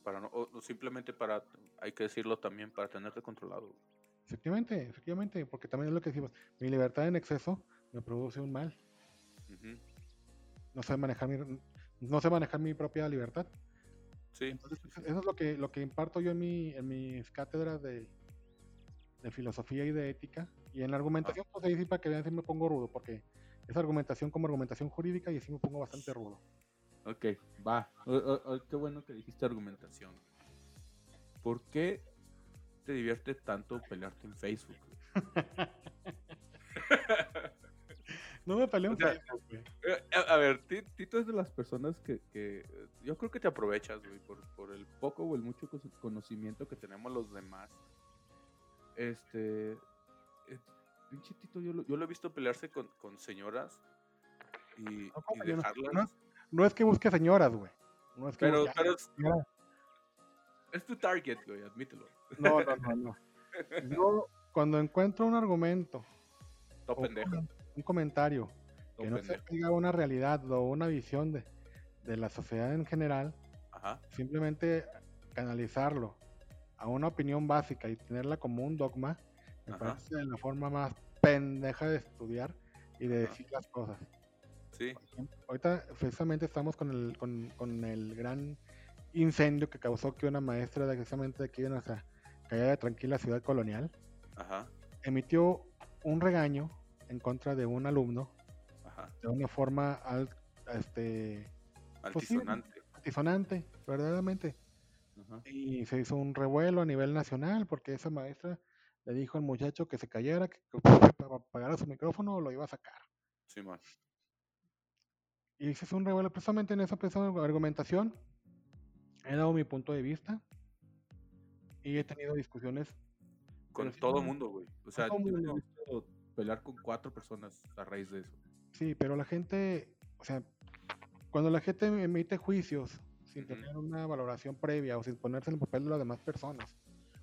Para no, o, simplemente para, hay que decirlo también, para tenerte controlado. Efectivamente, efectivamente, porque también es lo que decimos, mi libertad en exceso me produce un mal. No sé manejar mi, no sé manejar mi propia libertad. Sí. Entonces, eso es lo que, lo que imparto yo en, mi, en mis cátedras de, de filosofía y de ética. Y en la argumentación, pues ahí sí para que vean si me pongo rudo, porque es argumentación como argumentación jurídica y así me pongo bastante rudo. Ok, va. O- o- o- qué bueno que dijiste argumentación. ¿Por qué te divierte tanto pelearte en Facebook? (laughs) No me peleo en O sea, Facebook, güey. Eh, A, a ver, Ti- Tito es de las personas que, que, yo creo que te aprovechas, güey, por, por el poco o el mucho conocimiento que tenemos los demás. Este, eh, pinche Tito, yo lo, yo lo he visto pelearse con, con señoras y, No, y no- dejarlas. no, no es que busque señoras, güey. No es que pero, busque- pero es, es tu target, güey, admítelo. No, no, no, no. (laughs) Yo, cuando encuentro un argumento, Todo o un pendejo. Un comentario que no se pega una realidad o una visión de, de la sociedad en general, Ajá, simplemente canalizarlo a una opinión básica y tenerla como un dogma, me Ajá. parece la forma más pendeja de estudiar y de Ajá. decir las cosas. sí, Ahorita precisamente estamos con el, con, con el gran incendio que causó que una maestra de precisamente aquí de nuestra callada tranquila ciudad colonial ajá, emitió un regaño en contra de un alumno ajá. de una forma al- este, Pues sí. Altisonante. altisonante, verdaderamente. Ajá. Y se hizo un revuelo a nivel nacional porque esa maestra le dijo al muchacho que se callara, que, apagara su micrófono o lo iba a sacar. Y se hizo un revuelo precisamente en esa argumentación. He dado mi punto de vista y he tenido discusiones. Con todo el mundo, güey. O sea, yo he mundo. visto pelear con cuatro personas a raíz de eso. Sí, pero la gente, o sea, cuando la gente emite juicios sin tener una valoración previa o sin ponerse en el papel de las demás personas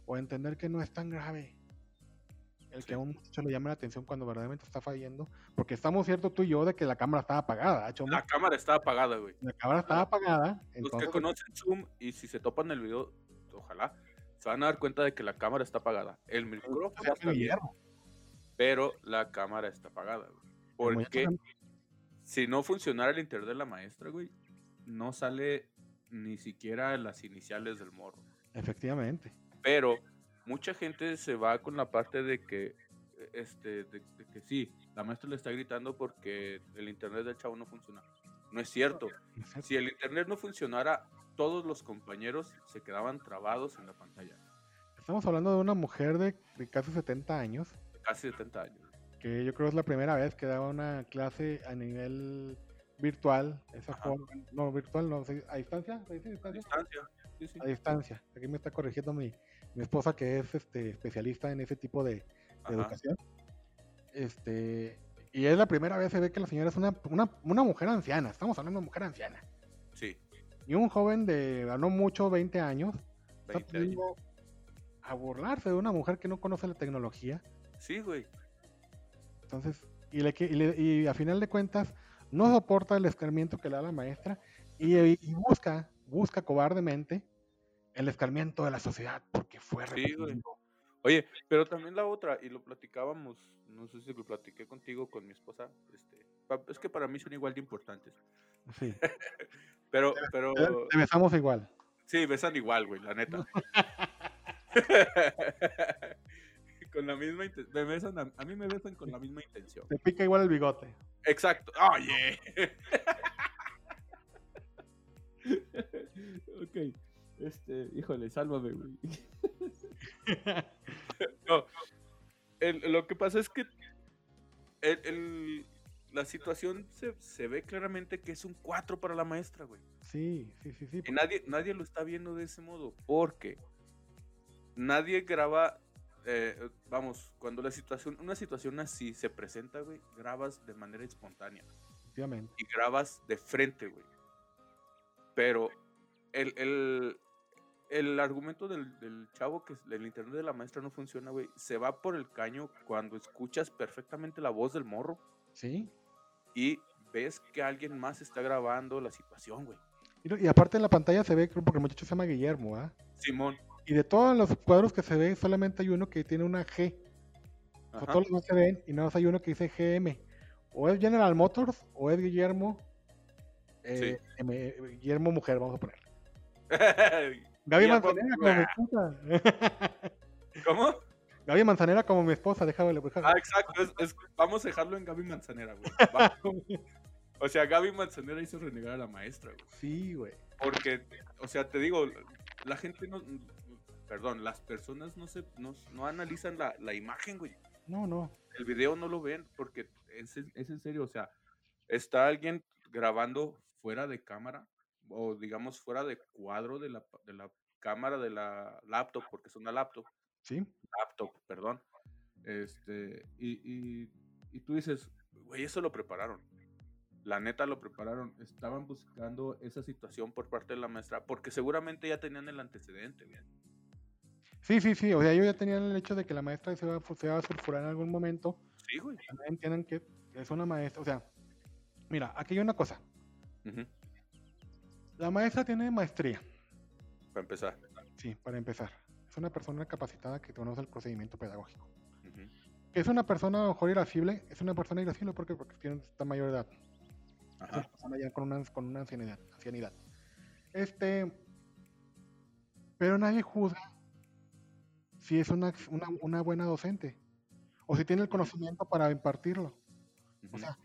o entender que no es tan grave el Sí. que a un muchacho le llame la atención cuando verdaderamente está fallando, porque estamos ciertos tú y yo de que la cámara estaba apagada, ¿ah, Chomo? La cámara está apagada, güey. La cámara estaba apagada, Los que conocen Zoom y si se topan el video, ojalá, se van a dar cuenta de que la cámara está apagada. El micrófono está hierro. Pero la cámara está apagada, güey. Porque si no funcionara el internet de la maestra, güey, no sale ni siquiera las iniciales del morro. Efectivamente. Pero mucha gente se va con la parte de que, este, de, de que sí, la maestra le está gritando porque el internet del chavo no funciona. No es cierto. ¿no es cierto? Si el internet no funcionara, todos los compañeros se quedaban trabados en la pantalla. Estamos hablando de una mujer de, de casi 70 años, Casi 70 años. que yo creo es la primera vez que daba una clase a nivel virtual, esa Ajá. forma, no, virtual no, ¿se- a distancia, ¿se dice distancia? Distancia. Sí, sí. A distancia. Aquí me está corrigiendo mi, mi esposa que es este especialista en ese tipo de, de educación. Este, y es la primera vez que se ve que la señora es una, una, una mujer anciana, estamos hablando de una mujer anciana. Sí. Y un joven de a no mucho 20 años está 20 años. aprendiendo a burlarse de una mujer que no conoce la tecnología. Sí, güey. Entonces, y, le, y, le- y a final de cuentas, no soporta el escarmiento que le da la maestra y, y busca, busca cobardemente el escarmiento de la sociedad porque fue Sí, güey. Oye, pero también la otra, y lo platicábamos, no sé si lo platiqué contigo, con mi esposa, este, es que para mí son igual de importantes. Sí. (laughs) Pero, pero, te besamos igual. sí, besan igual, güey, la neta. (laughs) con la misma intención, me besan, a, a mí me besan con la misma intención. Te pica igual el bigote. Exacto, oye. (laughs) ok, este, híjole, sálvame, güey. (laughs) No, el- lo que pasa es que el- el- la situación se, se ve claramente que es un 4 para la maestra, güey. Sí, sí, sí, sí. Y nadie, nadie lo está viendo de ese modo, porque nadie graba, eh, vamos, cuando la situación, una situación así se presenta, güey, grabas de manera espontánea Efectivamente. y grabas de frente, güey. Pero el, el, el argumento del, del chavo que el internet de la maestra no funciona, güey, se va por el caño cuando escuchas perfectamente la voz del morro Sí. y ves que alguien más está grabando la situación, güey. Y, aparte en la pantalla se ve, porque el muchacho se llama Guillermo, ¿ah? Simón. Y de todos los cuadros que se ve, solamente hay uno que tiene una G. O sea, todos los demás se ven y nada más hay uno que dice GM. O es General Motors o es Guillermo. eh, M- Guillermo Mujer, vamos a poner. (laughs) Gaby Manzanera como mi esposa. (laughs) ¿Cómo? Gaby Manzanera como mi esposa, déjame. Ah, exacto. es- es- vamos a dejarlo en Gaby Manzanera, güey. (laughs) O sea, Gaby Manzanera hizo renegar a la maestra, güey. Sí, güey. Porque, o sea, te digo, la gente no. Perdón, las personas no se no, no analizan la, la imagen, güey. No, no. El video no lo ven porque es, en- es en serio, o sea, está alguien grabando fuera de cámara o digamos fuera de cuadro de la, de la cámara de la laptop, porque es una laptop, Sí. laptop, perdón. Este, y, y, y tú dices, güey, eso lo prepararon. La neta lo prepararon. Estaban buscando esa situación por parte de la maestra porque seguramente ya tenían el antecedente, güey. Sí, sí, sí. O sea, ellos ya tenían el hecho de que la maestra se va, se va a sulfurar en algún momento. Sí, güey. Entiendan que es una maestra. O sea, mira, aquí hay una cosa. La maestra tiene maestría. Para empezar. Sí, para empezar. Es una persona capacitada que conoce el procedimiento pedagógico. Es una persona a lo mejor irascible. Es una persona irascible porque, porque tiene esta mayor edad. Es una Ajá. persona ya con una, con una ancianidad, ancianidad. Este. Pero nadie juzga si es una, una, una buena docente. O si tiene el conocimiento para impartirlo. O sea,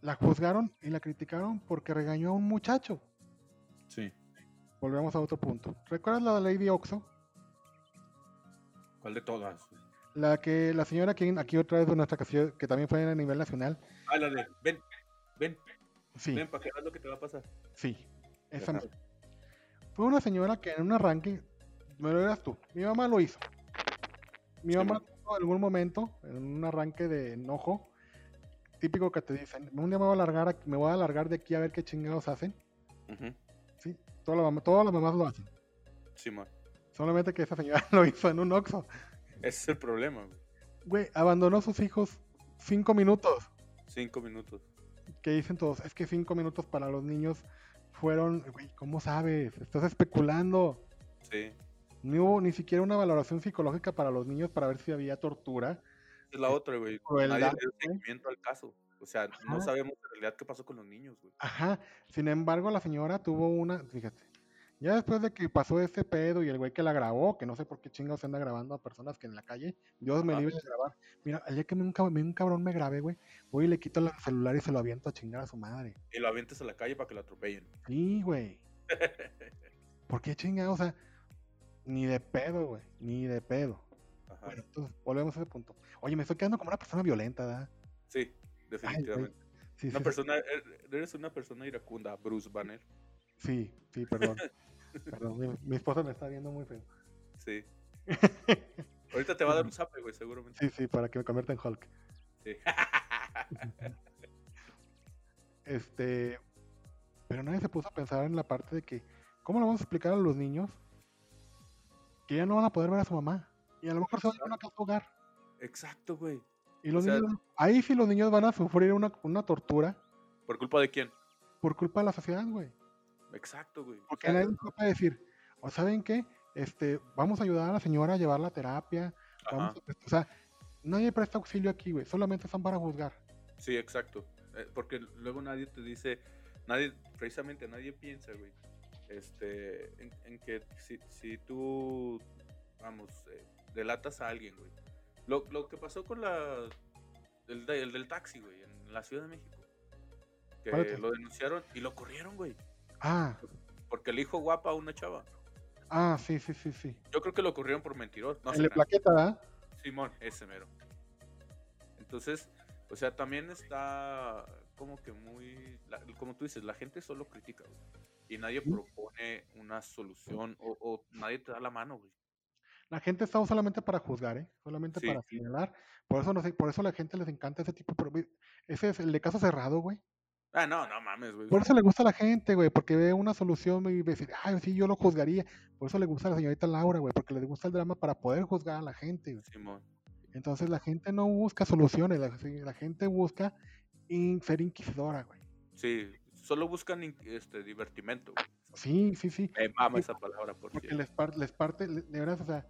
la juzgaron y la criticaron porque regañó a un muchacho. Sí. Volvemos a otro punto. ¿Recuerdas la Lady Oxo? ¿Cuál de todas? La que la señora aquí, aquí otra vez de nuestra canción, que también fue a nivel nacional. Ah, la de, ven, ven, Sí, ven para que veas lo que te va a pasar. sí. Esa misma. Fue una señora que en un arranque, me lo dirás tú, mi mamá lo hizo. Mi Sí, mamá en algún momento, en un arranque de enojo, típico que te dicen, un día me voy a alargar, me voy a alargar de aquí a ver qué chingados hacen. Ujú, Sí, todas las, mamás- todas las mamás lo hacen. Simón. Solamente que esa señora (laughs) lo hizo en un Oxxo. Ese es el problema, güey. Güey, abandonó a sus hijos cinco minutos. Cinco minutos. Que dicen todos, es que cinco minutos para los niños fueron, güey, ¿cómo sabes? Estás especulando. Sí. Ni hubo ni siquiera una valoración psicológica para los niños para ver si había tortura. Es la otra, güey. crueldad, Nadie le dio güey. seguimiento al caso. O sea, Ajá. no sabemos en realidad qué pasó con los niños, güey. Ajá. Sin embargo, la señora tuvo una, fíjate, ya después de que pasó ese pedo y el güey que la grabó, que no sé por qué chingados se anda grabando a personas que en la calle, Dios me libre de grabar. Mira, el día que me un, cabrón me grabe, güey, voy y le quito el celular y se lo aviento a chingar a su madre. Y lo avientes a la calle para que lo atropellen. Sí, güey. (laughs) ¿Por qué chingados? O sea, ni de pedo, güey, ni de pedo. Ajá. Bueno, entonces volvemos a ese punto. Oye, me estoy quedando como una persona violenta, ¿verdad? Sí, definitivamente. Sí, Una sí, persona, er- eres una persona iracunda, Bruce Banner. sí, sí, perdón. (laughs) perdón, mi, mi esposa me está viendo muy feo. Sí. (laughs) Ahorita te va a dar un zape, güey, seguramente. Sí, sí, para que me convierta en Hulk. Sí. (laughs) Este, pero nadie se puso a pensar en la parte de que, ¿cómo le vamos a explicar a los niños que ya no van a poder ver a su mamá? Y a lo mejor se van a casa hogar. Exacto, güey. Y los O sea- niños, ahí sí los niños van a sufrir una, una tortura ¿Por culpa de quién? por culpa de la sociedad, güey. Exacto, güey. Porque nadie les puede decir, o saben qué, este, vamos a ayudar a la señora a llevarla a terapia, vamos a- o sea, nadie presta auxilio aquí, güey, solamente están para juzgar. Sí, exacto. Eh, porque luego nadie te dice, nadie, precisamente nadie piensa, güey, este, en, en que si, si tú, vamos, eh, delatas a alguien, güey. Lo, lo que pasó con la, el, de- el del taxi, güey, en la Ciudad de México. Que lo denunciaron y lo corrieron, güey. Ah, Porque le dijo guapa a una chava. ah, sí, sí, sí, sí. Yo creo que lo corrieron por mentiroso. No el de plaqueta, ¿verdad? Simón, ese mero. Entonces, o sea, también está como que muy, la- como tú dices, la gente solo critica, güey. Y nadie propone una solución o, o nadie te da la mano, güey. La gente está solamente para juzgar, ¿eh? Solamente Sí, para señalar. Por eso, no sé, por eso a la gente les encanta ese tipo de... Ese es el de caso cerrado, güey. Ah, no, no mames, güey. Por eso le gusta a la gente, güey, porque ve una solución y decir, ay, sí, yo lo juzgaría. Por eso le gusta a la señorita Laura, güey, porque le gusta el drama para poder juzgar a la gente, güey. Simón. Entonces la gente no busca soluciones, la gente busca in- ser inquisidora, güey. Sí, solo buscan este divertimento, güey. Sí, sí, sí. Me mama Sí, esa palabra, por Porque les, par- les parte, de veras, o sea,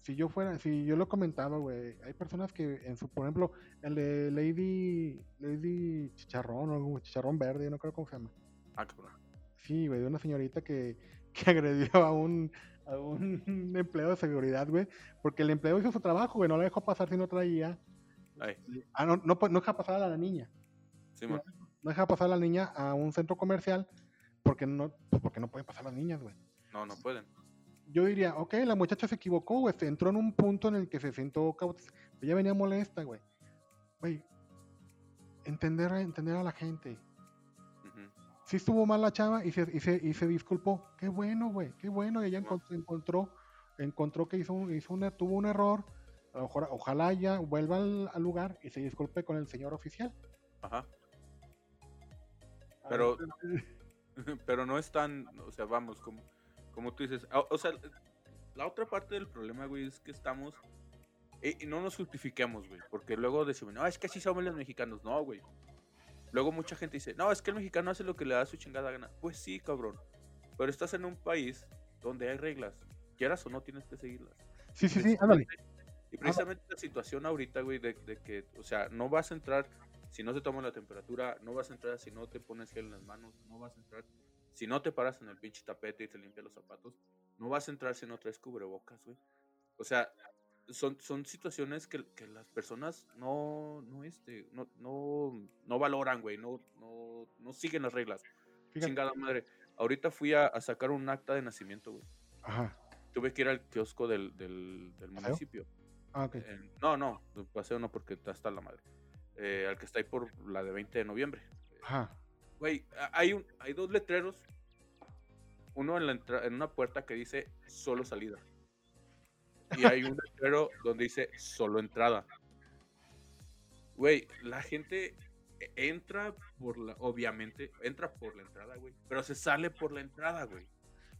si yo fuera, si yo lo comentaba, güey, hay personas que en su, por ejemplo, el de Lady, Lady Chicharrón o algo, Chicharrón Verde, no creo cómo se llama. Ah, cabrón. Sí, güey, de una señorita que, (laughs) que agredió a un, a un (laughs) empleado de seguridad, güey, porque el empleado hizo su trabajo, güey, no la dejó pasar si no traía. Ay, Ah, no, no, no deja pasar a la niña. Simón. No deja pasar a la niña a un centro comercial porque no, pues porque no pueden pasar las niñas, güey. No, no pueden. Yo diría, ok, la muchacha se equivocó, güey, se entró en un punto en el que se sintió caut- ella venía molesta, güey. Güey, entender, a- entender a la gente. Ujú. Sí estuvo mal la chava y se, y se, y se disculpó. Qué bueno, güey, qué bueno. Ella encontró, encontró, que hizo, hizo una, tuvo un error. A lo mejor, ojalá ya vuelva al, al lugar y se disculpe con el señor oficial. Ajá. Pero- (laughs) (laughs) Pero no es tan, o sea, vamos, como, como tú dices. O, o sea, la otra parte del problema, güey, es que estamos. Y, y no nos justifiquemos, güey. Porque luego decimos, no, es que así somos los mexicanos. No, güey. Luego mucha gente dice, no, es que el mexicano hace lo que le da su chingada gana. Pues sí, cabrón. Pero estás en un país donde hay reglas. Quieras o no, tienes que seguirlas. Sí, sí, sí, ándale. Y precisamente la situación ahorita, güey, de, de que, o sea, no vas a entrar si no te tomas la temperatura, no vas a entrar si no te pones gel en las manos, no vas a entrar si no te paras en el pinche tapete y te limpias los zapatos, no vas a entrar si no traes cubrebocas, güey. O sea, son, son situaciones que, que las personas no, no, este, no, no, no valoran, güey, no, no, no siguen las reglas. Fíjate. Chingada madre. Ahorita fui a, a sacar un acta de nacimiento, güey. Ajá. Tuve que ir al kiosco del, del, del municipio. Ah, ok. En- no, no, paseo no, porque está hasta la madre. Eh, al que está ahí por la de 20 de noviembre. Ajá. Güey, hay, un, hay dos letreros. Uno en, la entra- en una puerta que dice solo salida. Y hay un (laughs) letrero donde dice solo entrada. Güey, la gente e- entra por la. Obviamente, entra por la entrada, güey. Pero se sale por la entrada, güey.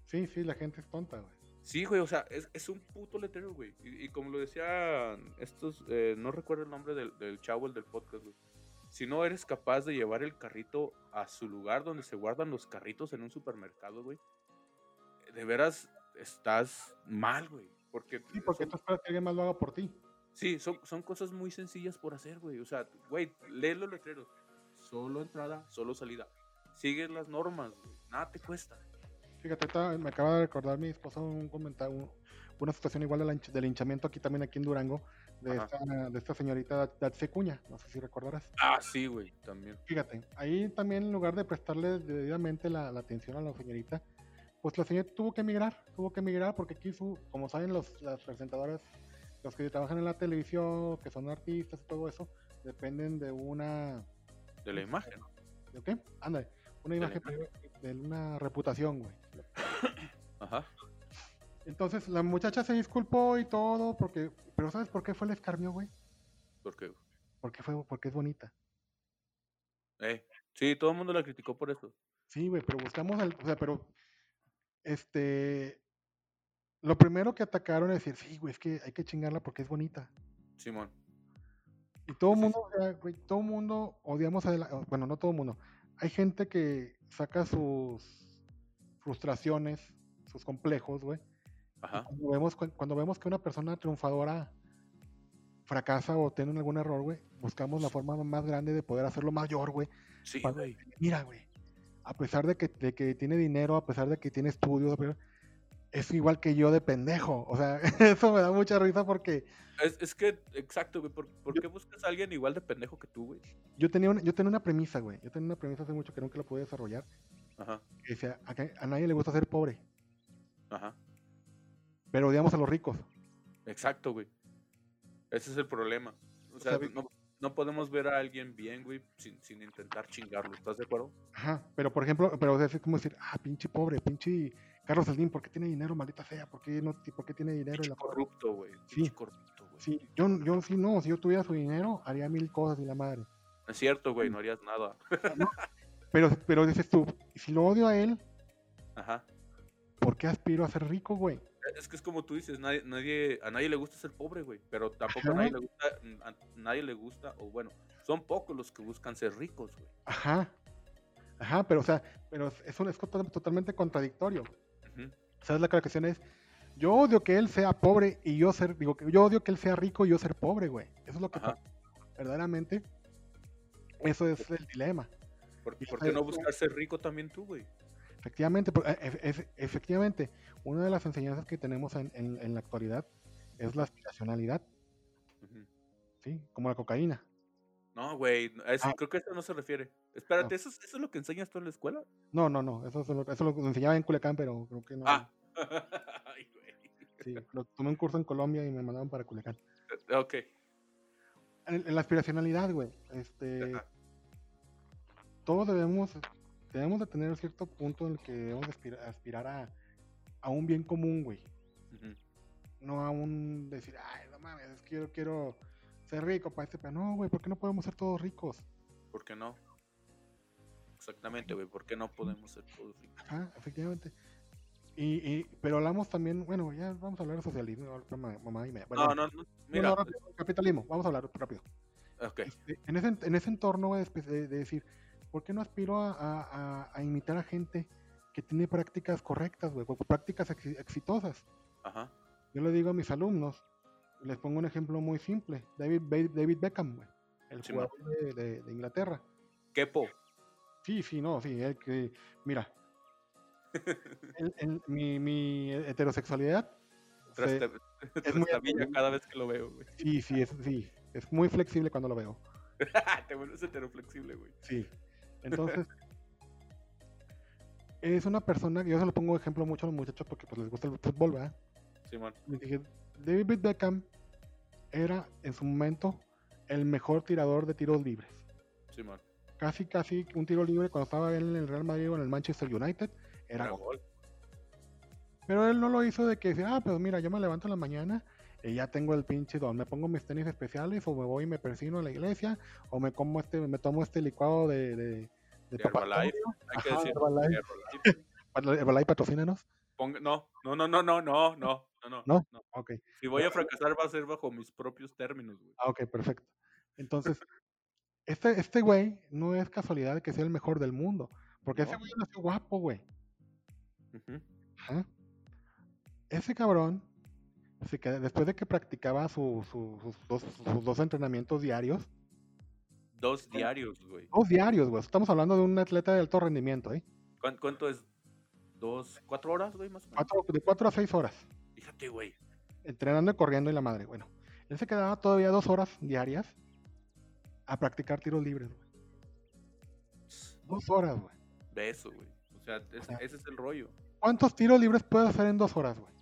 Sí, sí, la gente es tonta, güey. Sí, güey, o sea, es, es un puto letrero, güey. Y, y como lo decían estos, eh, no recuerdo el nombre del, del chavo, el del podcast, güey. Si no eres capaz de llevar el carrito a su lugar donde se guardan los carritos en un supermercado, güey, de veras estás mal, güey. Porque, Sí, porque son- tú esperas que alguien más lo haga por ti. sí, son, son cosas muy sencillas por hacer, güey. O sea, güey, lee los letreros. Solo entrada, solo salida. Sigues las normas, güey. Nada te cuesta. Fíjate, me acaba de recordar mi esposa un comentario, un- una situación igual del, del linchamiento aquí también aquí en Durango, de, esta, de esta señorita Datse Cuña, no sé si recordarás. Ah, sí, güey, también. Fíjate, ahí también en lugar de prestarle debidamente la, la atención a la señorita, pues la señorita tuvo que emigrar, tuvo que emigrar porque aquí, su, como saben los, las presentadoras, los que trabajan en la televisión, que son artistas y todo eso, dependen de una De la imagen. ¿Ok? Anda, una imagen de una reputación, güey. (coughs) Ajá. Entonces la muchacha se disculpó y todo, porque, pero ¿sabes por qué fue el escarnio, güey? ¿Por qué? Porque fue, porque es bonita. Eh, sí, todo el mundo la criticó por eso. Sí, güey, pero buscamos al, o sea, pero, este, lo primero que atacaron es decir, sí, güey, es que hay que chingarla porque es bonita. Simón. Y todo el mundo, o sea, güey, todo el mundo odiamos a la, bueno, no todo el mundo. Hay gente que saca sus frustraciones, sus complejos, güey. Cuando vemos, cu- cuando vemos que una persona triunfadora fracasa o tiene algún error, güey, buscamos la forma más grande de poder hacerlo mayor, güey. Sí, güey. Mira, güey, a pesar de que, de que tiene dinero, a pesar de que tiene estudios, pero es igual que yo de pendejo. O sea, (laughs) eso me da mucha risa porque Es, es que, exacto, güey. ¿por, por qué buscas a alguien igual de pendejo que tú, güey? yo tenía una, yo tenía una premisa, güey. Yo tenía una premisa hace mucho que nunca la pude desarrollar. Ajá. Que decía, a, nadie le gusta ser pobre, Ajá. pero odiamos a los ricos. Exacto, güey. Ese es el problema. O sea, no, no podemos ver a alguien bien, güey, sin, sin intentar chingarlo. ¿Estás de acuerdo? Ajá, pero por ejemplo, pero o sea, es como decir, ah, pinche pobre, pinche Carlos Slim, ¿por qué tiene dinero, maldita sea? ¿Por qué, no, por qué tiene dinero? la corrupto, güey. Sí. Corrupto, güey. Sí, yo, yo sí no, si yo tuviera su dinero, haría mil cosas y la madre. Es cierto, güey, no harías nada. (laughs) Pero, pero dices tú, si lo odio a él, Ajá. ¿por qué aspiro a ser rico, güey? Es que es como tú dices, nadie, nadie, a nadie le gusta ser pobre, güey. Pero tampoco a nadie le gusta, a nadie le gusta, o bueno, son pocos los que buscan ser ricos, güey. Ajá. Ajá, pero o sea, pero es- es to- totalmente contradictorio. Ujú. ¿Sabes la cuestión es? Yo odio que él sea pobre y yo ser, digo, yo odio que él sea rico y yo ser pobre, güey. Eso es lo que Ajá. pasa. Verdaderamente, eso es el dilema. ¿Por, por qué no buscar ser rico también tú, güey? Efectivamente, eh, efe- efectivamente, una de las enseñanzas que tenemos en, en- en la actualidad es la aspiracionalidad, Ujú. ¿sí? Como la cocaína. No, güey, no, Ah. creo que a eso no se refiere. Espérate, ¿eso, es- ¿eso es lo que enseñas tú en la escuela? No, no, no, eso, es lo- eso lo enseñaba en Culiacán, pero creo que no. Ah. (laughs) Ay. Sí, lo tomé un curso en Colombia y me mandaron para Culiacán. Ok. En, en la aspiracionalidad, güey, este, Ajá. todos debemos, debemos de tener cierto punto en el que debemos de aspira- aspirar a, a un bien común, güey. No a un decir, ay, no mames, es que yo quiero ser rico para este, pero no, güey, ¿por qué no podemos ser todos ricos? ¿Por qué no? Exactamente, güey. ¿Por qué no podemos ser todos ricos? Ajá, efectivamente. Y, y- pero hablamos también, bueno, ya vamos a hablar de socialismo, mamá, y me. bueno, No, no, no. Mira. no, rápido, capitalismo, vamos a hablar rápido. Ok. Este, en, ese, en ese entorno de, de decir, ¿por qué no aspiro a, a- imitar a gente que tiene prácticas correctas, güey, prácticas ex- exitosas? Ajá. Yo le digo a mis alumnos, les pongo un ejemplo muy simple, David, David Beckham, güey, el Sí, jugador de, de- de Inglaterra. Kepo. Sí, sí, no, sí, el que, mira, (laughs) el- el- mi, mi heterosexualidad, se- es muy cada vez que lo veo, güey. sí, sí, es, sí, es muy flexible cuando lo veo. (laughs) Te vuelves heteroflexible, güey. Sí. Entonces, es una persona, yo se lo pongo de ejemplo mucho a los muchachos porque pues les gusta el fútbol, ¿verdad? Simón. Dije, David Beckham era en su momento el mejor tirador de tiros libres. Simón. Casi, casi un tiro libre cuando estaba él en el Real Madrid o en el Manchester United, era Era gol. gol. Pero él no lo hizo de que decir, ah, pues mira, yo me levanto en la mañana y ya tengo el pinche don, me pongo mis tenis especiales o me voy y me persino a la iglesia o me como este, me tomo este licuado de, de, de De Papá Herbalife. Hay que Ajá, decir. Herbalife. Herbalife. (laughs) Herbalife patrocínanos. Ponga- no, no, no, no, no, no, no, no, ¿No? no. Ok, Si voy a fracasar va a ser bajo mis propios términos, güey. ah, ok, perfecto. Entonces, (laughs) este, este güey no es casualidad que sea el mejor del mundo, porque ese güey nació guapo, güey. Ujú. Ajá. Ese cabrón, así que después de que practicaba su- su- sus, dos, sus dos entrenamientos diarios, Dos diarios, güey. dos diarios, güey, estamos hablando de un atleta de alto rendimiento, ¿eh? ¿Cuán- ¿Cuánto es? ¿Dos, cuatro horas, güey, más o menos? Cuatro- de cuatro a seis horas, Fíjate, güey. entrenando y corriendo y la madre. Bueno, él se quedaba todavía dos horas diarias a practicar tiros libres, güey. Dos horas, güey. De eso, güey. O sea, es- Ajá. ese es el rollo. ¿Cuántos tiros libres puedes hacer en dos horas, güey?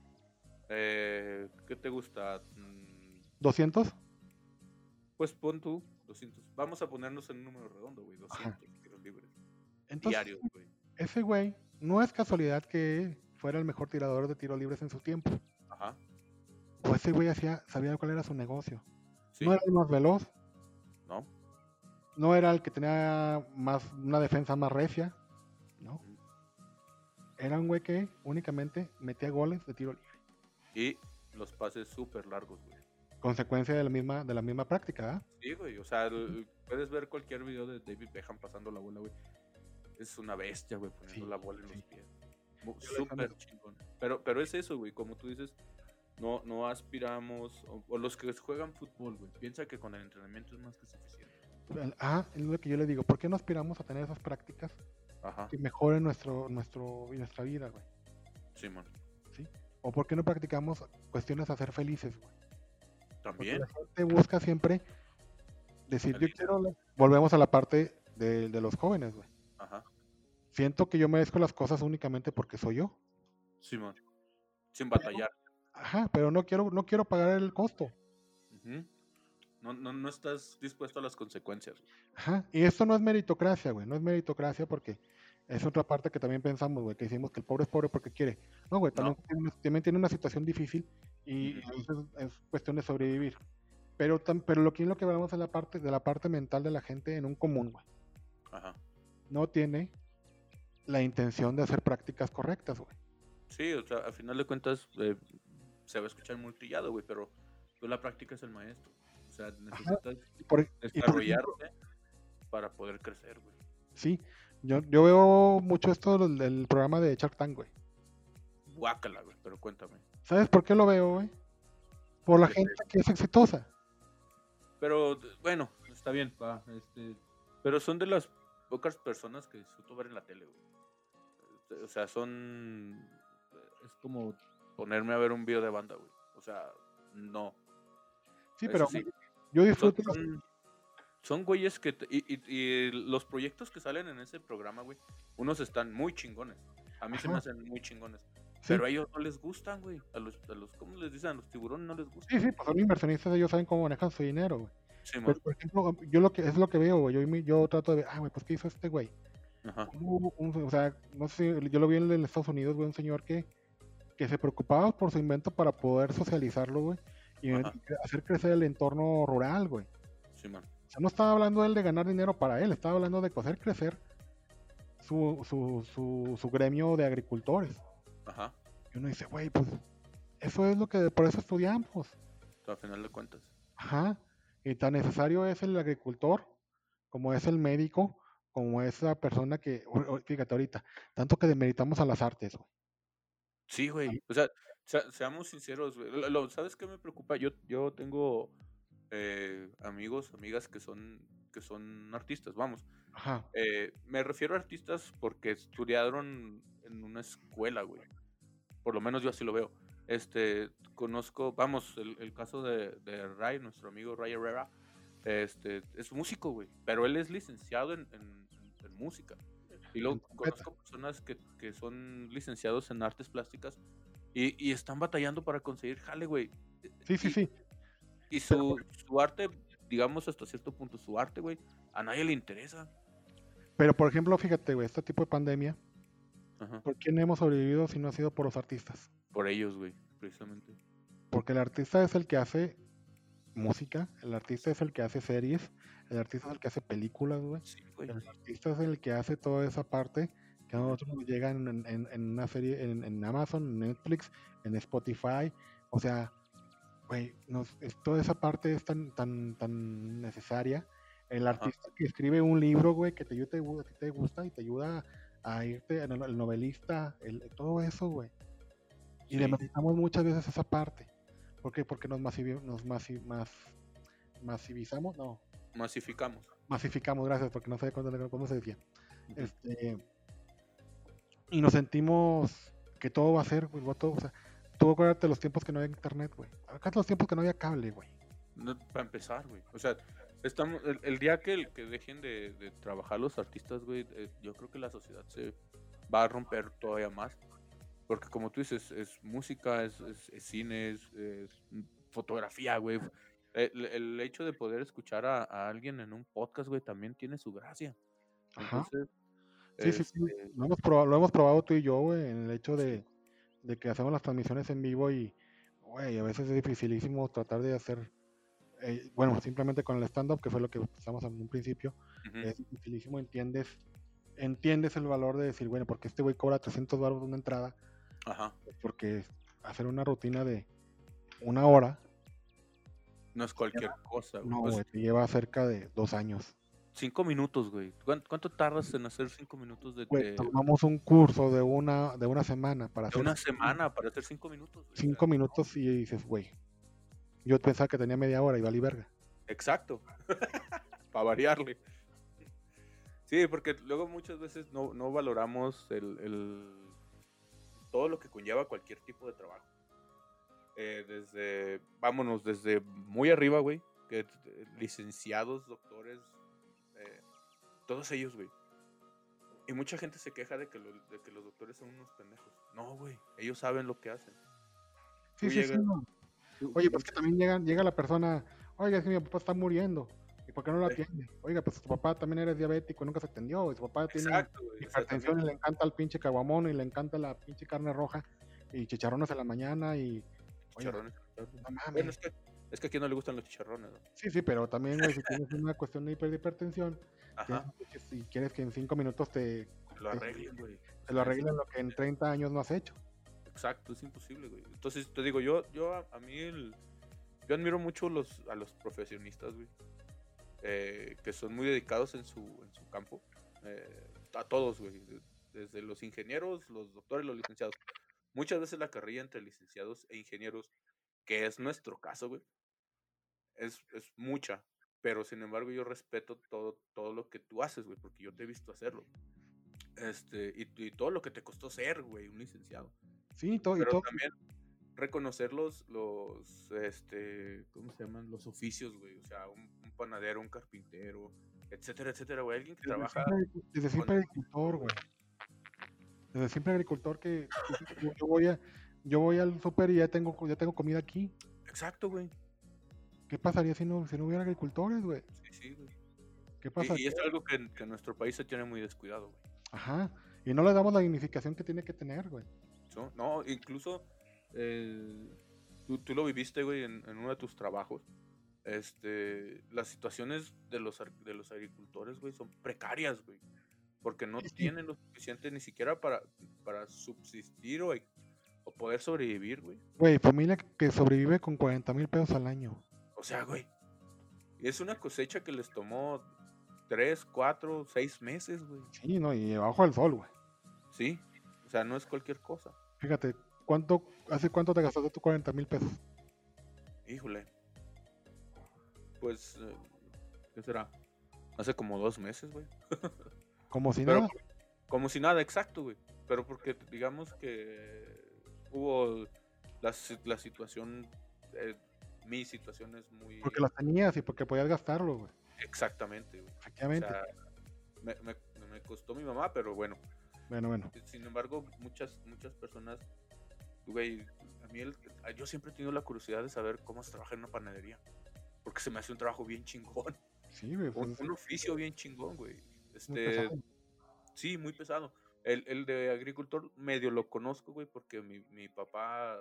Eh, ¿Qué te gusta? Mm, ¿200? pues pon tú 200. Vamos a ponernos en un número redondo, güey. 200 tiros libres. Entonces, diarios, güey. ese güey no es casualidad que fuera el mejor tirador de tiros libres en su tiempo. Ajá. O ese güey hacía, sabía cuál era su negocio. Sí. No era el más veloz, ¿No? no era el que tenía más una defensa más recia, ¿no? Era un güey que únicamente metía goles de tiro libre. Y los pases súper largos, güey. Consecuencia de la misma, de la misma práctica, ¿ah? Sí, güey. O sea, el- puedes ver cualquier video de David Beckham pasando la bola, güey. Es una bestia, güey, poniendo Sí, la bola en sí. los pies. Súper chingón. Pero, pero es eso, güey. Como tú dices, no, no aspiramos. O, o los que juegan fútbol, güey. Piensa que con el entrenamiento es más que suficiente. Ah, es lo que yo le digo. ¿Por qué no aspiramos a tener esas prácticas Ajá. que mejoren nuestro, nuestro, nuestra vida, güey? Simón. ¿O por qué no practicamos cuestiones a ser felices, güey? Porque También. la gente busca siempre decir, yo quiero... la-". Volvemos a la parte de, de los jóvenes, güey. Siento que yo merezco las cosas únicamente porque soy yo. Simón. Sin batallar. Ajá, pero no quiero, no quiero pagar el costo. Ujú. no, no, no estás dispuesto a las consecuencias. Ajá, y esto no es meritocracia, güey, no es meritocracia porque es otra parte que también pensamos, güey, que decimos que el pobre es pobre porque quiere. No, güey, también, Tiene, una, también tiene una situación difícil y veces es cuestión de sobrevivir. Pero, tam- pero lo que, lo que hablamos es la parte, de la parte mental de la gente en un común, güey. Ajá. No tiene la intención de hacer prácticas correctas, güey. Sí, o sea, al final de cuentas eh, se va a escuchar muy trillado, güey, pero pues, la práctica es el maestro. O sea, necesitas por, ejemplo, desarrollarte para poder crecer, güey. sí, yo, yo veo mucho esto del, del programa de Shark Tank, güey. Guácala, güey, pero cuéntame. ¿Sabes por qué lo veo, güey? Por la Sí. gente que es exitosa. Pero bueno, está bien, va, este, pero son de las pocas personas que disfruto ver en la tele, güey. Eh, O sea, son es como ponerme a ver un video de banda, güey. O sea, no. Sí, Eso pero sí. yo disfruto. son, son güeyes que... te- y, y- y los proyectos que salen en ese programa, güey, unos están muy chingones. A mí se me hacen muy chingones. sí, Pero a ellos no les gustan, güey. A los, a los, ¿cómo les dicen? A los tiburones no les gusta. sí, sí, pues son inversionistas, ellos saben cómo manejan su dinero, güey. Sí. Pero, por ejemplo, yo lo que es lo que veo, güey. Yo, yo trato de ver, ah, güey, pues ¿qué hizo este güey? Ajá. Un- o sea, no sé, yo lo vi en, en Estados Unidos, güey, un señor que, que se preocupaba por su invento para poder socializarlo, güey, y Ajá. hacer crecer el entorno rural, güey. Sí, man. O sea, no estaba hablando él de ganar dinero para él, estaba hablando de hacer crecer su, su, su, su gremio de agricultores. Ajá. Y uno dice, güey, pues eso es lo que por eso estudiamos. Sea, al final de cuentas. Ajá. Y tan necesario es el agricultor, como es el médico, como es la persona que, fíjate ahorita, tanto que demeritamos a las artes, güey. Sí, güey. O sea, sea- seamos sinceros, güey. Lo- lo- ¿Sabes qué me preocupa? Yo, yo tengo eh, amigos, amigas que son, que son artistas, vamos. Ajá. Eh, me refiero a artistas porque estudiaron en una escuela, güey. Por lo menos yo así lo veo. Este, conozco, vamos, el, el caso de, de Ray, nuestro amigo Ray Herrera, este, es músico, güey, pero él es licenciado en, en- en música. Y luego conozco personas que, que son licenciados en artes plásticas y, y están batallando para conseguir jale, güey. Sí, sí, Y- sí. Y su, su arte, digamos hasta cierto punto, su arte, güey, a nadie le interesa. Pero por ejemplo, fíjate, güey, este tipo de pandemia, Ajá. ¿por quién hemos sobrevivido si no ha sido por los artistas? Por ellos, güey, precisamente. Porque el artista es el que hace música, el artista es el que hace series, el artista es el que hace películas, güey. Sí, güey. El artista es el que hace toda esa parte que a nosotros nos llega en, en- una serie, en, en Amazon, en Netflix, en Spotify. O sea, güey, nos- es- toda esa parte es tan, tan, tan necesaria. El Ajá. artista que escribe un libro, güey, que te, ayuda- te, te gusta y te ayuda a irte, el, el novelista, el, todo eso, güey. Y Sí. demeritamos muchas veces esa parte. ¿Por qué? Porque nos, masivi- nos mas- masivizamos, no, Masificamos. masificamos, gracias, porque no sé cuándo- cómo se decía. Este, y nos sentimos que todo va a ser, güey, va todo, o sea, tú acuérdate los tiempos que no había internet, güey. Acá los tiempos que no había cable, güey. No, para empezar, güey. O sea, estamos, el, el día que, que dejen de, de trabajar los artistas, güey, eh, yo creo que la sociedad se va a romper todavía más. Porque como tú dices, es música, es, es- es cine, es, es fotografía, güey. El, el hecho de poder escuchar a, a alguien en un podcast, güey, también tiene su gracia. Ajá. Sí, sí, sí. este, Lo hemos probado, lo hemos probado tú y yo, güey, en el hecho de, de que hacemos las transmisiones en vivo y, güey, a veces es dificilísimo tratar de hacer, eh, bueno, simplemente con el stand-up, que fue lo que empezamos en un principio, es dificilísimo, entiendes, entiendes el valor de decir, bueno, porque este güey cobra 300 baros de una entrada, Ajá. Pues porque hacer una rutina de una hora, No es cualquier cosa, güey. no, Pues, güey, te lleva cerca de dos años. cinco minutos, güey. ¿Cuán- ¿Cuánto, tardas en hacer cinco minutos de, Güey, de- tomamos un curso de una, de una semana para de hacer una semana para hacer cinco minutos? güey? Cinco minutos y dices, güey, yo pensaba que tenía media hora y valí verga. Exacto. (laughs) Para variarle. Sí, porque luego muchas veces no, no valoramos el, el- todo lo que conlleva cualquier tipo de trabajo. Eh, desde, vámonos, desde muy arriba, güey, que eh, licenciados, doctores, eh, todos ellos, güey. Y mucha gente se queja de que, lo- de que los doctores son unos pendejos. No, güey, ellos saben lo que hacen. Sí, Tú sí, sí. no. Oye, pues que también llega, llega la persona, oiga, es que mi papá está muriendo. ¿Y por qué no lo atiende? Oiga, pues tu papá también era diabético y nunca se atendió. Y su papá tiene güey. hipertensión y le encanta el pinche caguamón y le encanta la pinche carne roja y chicharrones en la mañana y... Chicharrones. no mames. Bueno, es que, es que no le gustan los chicharrones, ¿no? Sí, sí, pero también, güey, si tienes una cuestión de hiper- de hipertensión, Ajá, tienes que- si quieres que en cinco minutos te, lo arreglen, güey. te lo arreglen lo que en 30 años no has hecho. Exacto, es imposible, güey. Entonces, te digo, yo, yo a, a mí, el, yo admiro mucho los, a los profesionistas, güey. eh, que son muy dedicados en su, en su campo. eh, a todos, güey. de- Desde los ingenieros, los doctores, los licenciados. Muchas veces la carrilla entre licenciados e ingenieros, que es nuestro caso, güey, es, es mucha. Pero sin embargo, yo respeto todo, todo lo que tú haces, güey, porque yo te he visto hacerlo. Este, y, y todo lo que te costó ser, güey, un licenciado. Sí, todo, y Pero todo. también reconocer los, los, este, ¿cómo se llaman? Los oficios, güey. O sea, un, un panadero, un carpintero, etcétera, etcétera, güey. Alguien que Desde trabaja. siempre, desde siempre agricultor, güey. Desde siempre agricultor que yo, voy a yo voy al super y ya tengo ya tengo comida aquí. Exacto, güey. ¿Qué pasaría si no si no hubiera agricultores, güey? Sí, sí, güey. ¿Qué pasa? y es algo que, en- que nuestro país se tiene muy descuidado, güey. Ajá. Y no le damos la dignificación que tiene que tener, güey. ¿no? Incluso eh, tú, tú lo viviste, güey, en, en uno de tus trabajos. Este, las situaciones de los, de los agricultores, güey, son precarias, güey. Porque no tienen lo suficiente ni siquiera para, para subsistir o, o poder sobrevivir, güey. Güey, familia que sobrevive con 40 mil pesos al año. O sea, güey. Es una cosecha que les tomó 3, 4, 6 meses, güey. Sí, no, y abajo del sol, güey. Sí. O sea, no es cualquier cosa. Fíjate, ¿cuánto, ¿hace cuánto te gastaste tus 40 mil pesos? Híjole. Pues, eh, ¿qué será? Hace como dos meses, güey. (laughs) Como si Pero nada. como si nada, exacto, güey. Pero porque digamos que hubo la, la situación, eh, mi situación es muy... Porque las tenías y porque podías gastarlo, güey. Exactamente, güey. O Efectivamente. sea, me, me- me costó mi mamá, pero bueno. bueno, bueno. Sin embargo, muchas, muchas personas, güey, a mí el- yo siempre he tenido la curiosidad de saber cómo se trabaja en una panadería. Porque se me hace un trabajo bien chingón. Sí, güey. Un, pues, un oficio bien chingón, güey. Este, sí, muy pesado. El, el de agricultor medio lo conozco, güey, porque mi, mi papá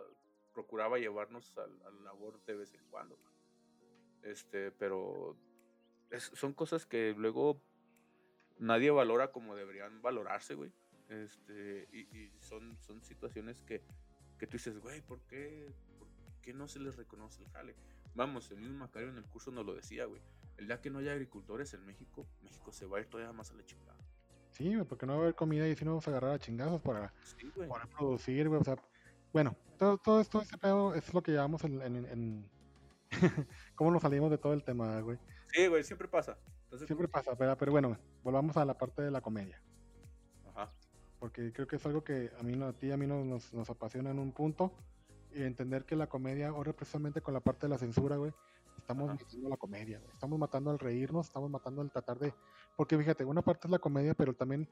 procuraba llevarnos al, al labor de vez en cuando. Este, pero es- son cosas que luego nadie valora como deberían valorarse, güey. Este, y, y son, son situaciones que, que tú dices, güey, ¿por qué, ¿por qué no se les reconoce el jale? Vamos, el mismo Macario en el curso nos lo decía, güey. El día que no haya agricultores en México, México se va a ir todavía más a la chingada. Sí, güey, porque no va a haber comida y si no vamos a agarrar a chingazos para, Sí, güey. para producir, güey. O sea, bueno, todo, todo esto, este pedo es lo que llevamos en. en, en- (laughs) ¿Cómo nos salimos de todo el tema, güey? Sí, güey, siempre pasa. Entonces, Siempre pasa, pero, pero bueno, volvamos a la parte de la comedia. Ajá. Porque creo que es algo que a mí, a ti y a mí nos, nos, nos apasiona en un punto. Y entender que la comedia, ahora precisamente con la parte de la censura, güey, estamos Ajá. matando la comedia, güey. Estamos matando al reírnos, estamos matando al tratar de. Porque fíjate, una parte es la comedia, pero también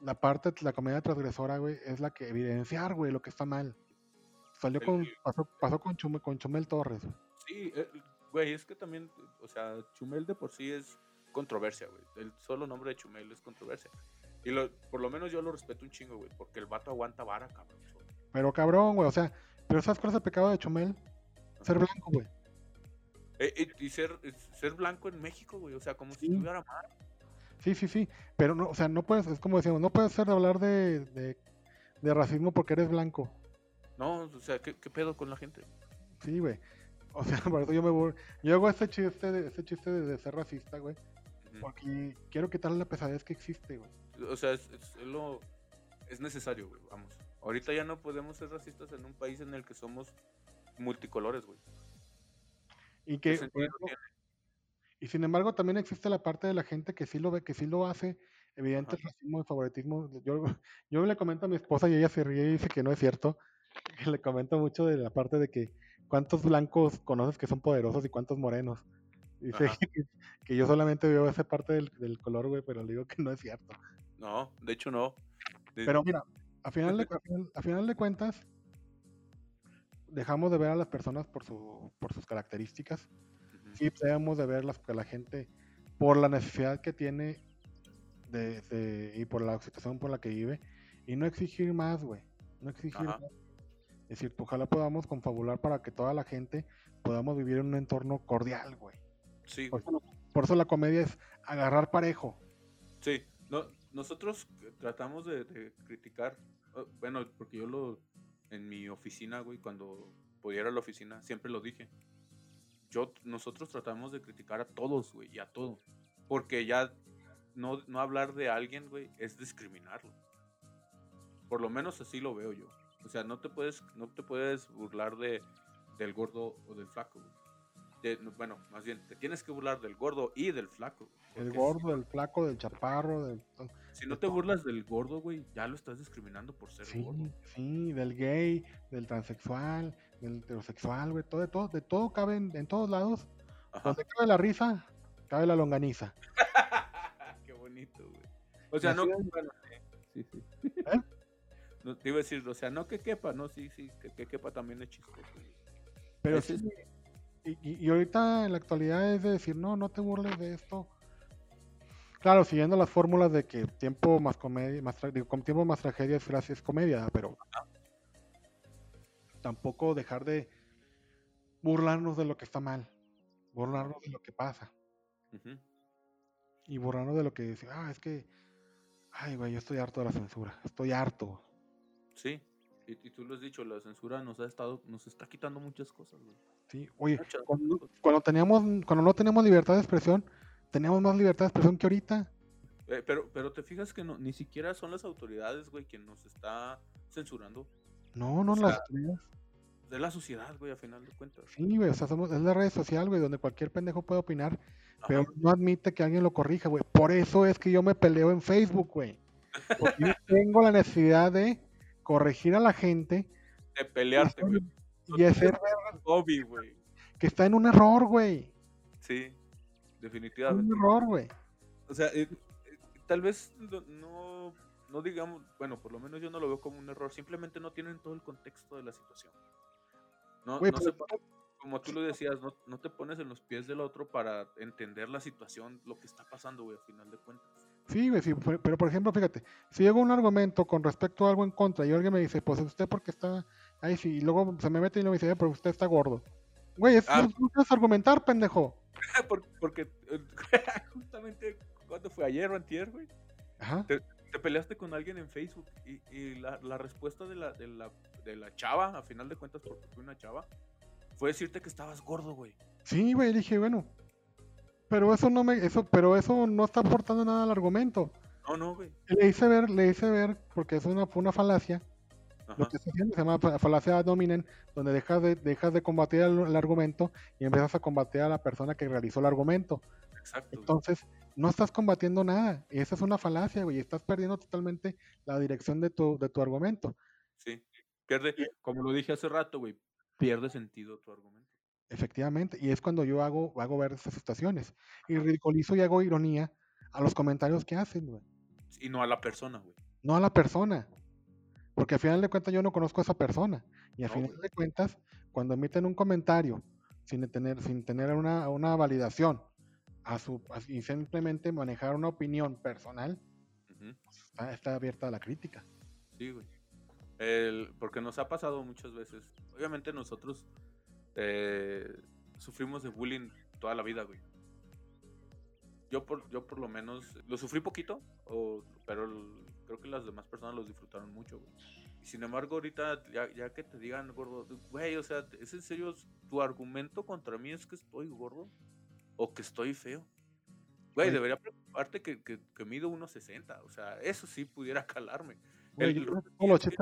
la parte, la comedia transgresora, güey, es la que evidenciar, güey, lo que está mal. Salió con, pasó, pasó con, Chumel, con Chumel Torres, güey. Sí, eh, güey, es que también, o sea, Chumel de por sí es controversia, güey. El solo nombre de Chumel es controversia. Y lo, por lo menos yo lo respeto un chingo, güey, porque el vato aguanta vara, cabrón. Pero cabrón, güey, o sea, pero ¿sabes cuál es el pecado de Chumel? Ser blanco, güey. Eh, eh, y ser, ser blanco en México, güey, o sea, como si estuviera mal. Sí, sí, sí, pero no, o sea, no puedes, es como decíamos, no puedes ser hablar de, de, de racismo porque eres blanco. No, o sea, ¿qué, qué pedo con la gente? Sí, güey. O sea, (laughs) por eso yo me voy. Yo hago ese chiste de, ese chiste de, ser racista, güey. Porque quiero quitarle la pesadez que existe, güey. O sea, es, es, lo, es necesario, güey. Vamos. Ahorita ya no podemos ser racistas en un país en el que somos multicolores, güey. Y que. y sin embargo, también existe la parte de la gente que sí lo ve, que sí lo hace. Evidente el racismo y favoritismo. Yo, (laughs) yo le comento a mi esposa y ella se ríe y dice que no es cierto. (laughs) Que le comento mucho de la parte de que cuántos blancos conoces que son poderosos y cuántos morenos. Dice (laughs) que, yo solamente veo esa parte del, color, güey, pero le digo que no es cierto. No, de hecho no. Pero mira, a final, de, a final, de cuentas, dejamos de ver a las personas por, su, por sus características. Sí, debemos de ver a la gente por la necesidad que tiene de, y por la situación por la que vive. Y no exigir más, güey. No exigir más. Es decir, ojalá podamos confabular para que toda la gente podamos vivir en un entorno cordial, güey. Sí. Por eso, la comedia es agarrar parejo. Sí, no, nosotros tratamos de, criticar, bueno, porque yo lo, en mi oficina, güey, cuando podía ir a la oficina, siempre lo dije. Yo, nosotros tratamos de criticar a todos, güey, y a todo. Porque ya no, no hablar de alguien, güey, es discriminarlo. Por lo menos así lo veo yo. O sea, no te puedes, no te puedes burlar de, del gordo o del flaco. Bueno, más bien, te tienes que burlar del gordo y del flaco. El gordo, del flaco, del chaparro, del... Si no te burlas del gordo, güey, ya lo estás discriminando por ser sí, gordo. Sí, del gay, del transexual, del heterosexual, güey, todo, de todo, de todo cabe en, todos lados. Donde cabe la risa, cabe la longaniza. (laughs) Qué bonito, güey. O sea, no... sí, sí. ¿Eh? (laughs) te iba a decir, o sea, no que quepa, no, sí, sí, que, quepa también es chistoso. Pero sí, y, y, ahorita en la actualidad es de decir, no, no te burles de esto. Claro, siguiendo las fórmulas de que tiempo más comedia, más digo, con tiempo más tragedia es, es comedia, pero tampoco dejar de burlarnos de lo que está mal, burlarnos de lo que pasa. Y burlarnos de lo que dice, ah, es que, ay, güey, yo estoy harto de la censura, estoy harto. Sí, y, tú lo has dicho, la censura nos ha estado, nos está quitando muchas cosas, güey. Sí, oye, cuando, teníamos, cuando no teníamos libertad de expresión, teníamos más libertad de expresión que ahorita. Eh, pero, pero te fijas que no, ni siquiera son las autoridades, güey, quien nos está censurando. No, no las autoridades. De la sociedad, güey, a final de cuentas. Sí, güey, o sea, somos, es la red social, güey, donde cualquier pendejo puede opinar, pero no admite que alguien lo corrija, güey. Por eso es que yo me peleo en Facebook, güey. Porque yo (laughs) tengo la necesidad de corregir a la gente. De pelearte, güey. Y hacer hobby, güey. Que está en un error, güey. Sí, definitivamente. Un error, güey. O sea, eh, eh, tal vez no, no digamos, bueno, por lo menos yo no lo veo como un error, simplemente no tienen todo el contexto de la situación. No, no se, como tú lo decías, no, no, te pones en los pies del otro para entender la situación, lo que está pasando, güey, al final de cuentas. Sí, sí, pero por ejemplo, fíjate, si llega un argumento con respecto a algo en contra y alguien me dice, pues usted porque está ahí sí, y luego se me mete y me dice, eh, pero usted está gordo. Güey, eso ah. no es argumentar, pendejo. (laughs) porque, (laughs) justamente cuando fue ayer o antier, güey, Te, peleaste con alguien en Facebook y, la, respuesta de la, de, la, de la chava, a final de cuentas, porque fue una chava, fue decirte que estabas gordo, güey. Sí, güey, dije, bueno, pero eso no me, eso, pero eso no está aportando nada al argumento. No, no, güey. Le hice ver, le hice ver, porque es una, fue una falacia. Lo que se llama falacia dominen, donde dejas de, dejas de combatir el, argumento y empiezas a combatir a la persona que realizó el argumento. Exacto. Entonces, no estás combatiendo nada. Y esa es una falacia, güey. Estás perdiendo totalmente la dirección de tu, de tu argumento. Sí. Pierde, como lo dije hace rato, güey, pierde sentido tu argumento. Efectivamente, y es cuando yo hago, hago ver esas situaciones. Y ridiculizo y hago ironía a los comentarios que hacen, güey. Y no a la persona, güey. No a la persona. Porque al final de cuentas yo no conozco a esa persona. Y al final de cuentas, cuando emiten un comentario sin tener, sin tener una, una validación a su, a- y simplemente manejar una opinión personal, pues, está, está abierta a la crítica. Sí, güey. El- porque nos ha pasado muchas veces. Obviamente nosotros eh, sufrimos de bullying toda la vida, güey. Yo por, yo por lo menos lo sufrí poquito, o- pero el- creo que las demás personas los disfrutaron mucho, güey. Y sin embargo, ahorita, ya, ya que te digan gordo, güey, o sea, ¿es en serio tu argumento contra mí es que estoy gordo? ¿O que estoy feo? Güey, debería preocuparte que, que, que mido 1.60, o sea, eso sí pudiera (laughs) calarme. Güey, El- yo el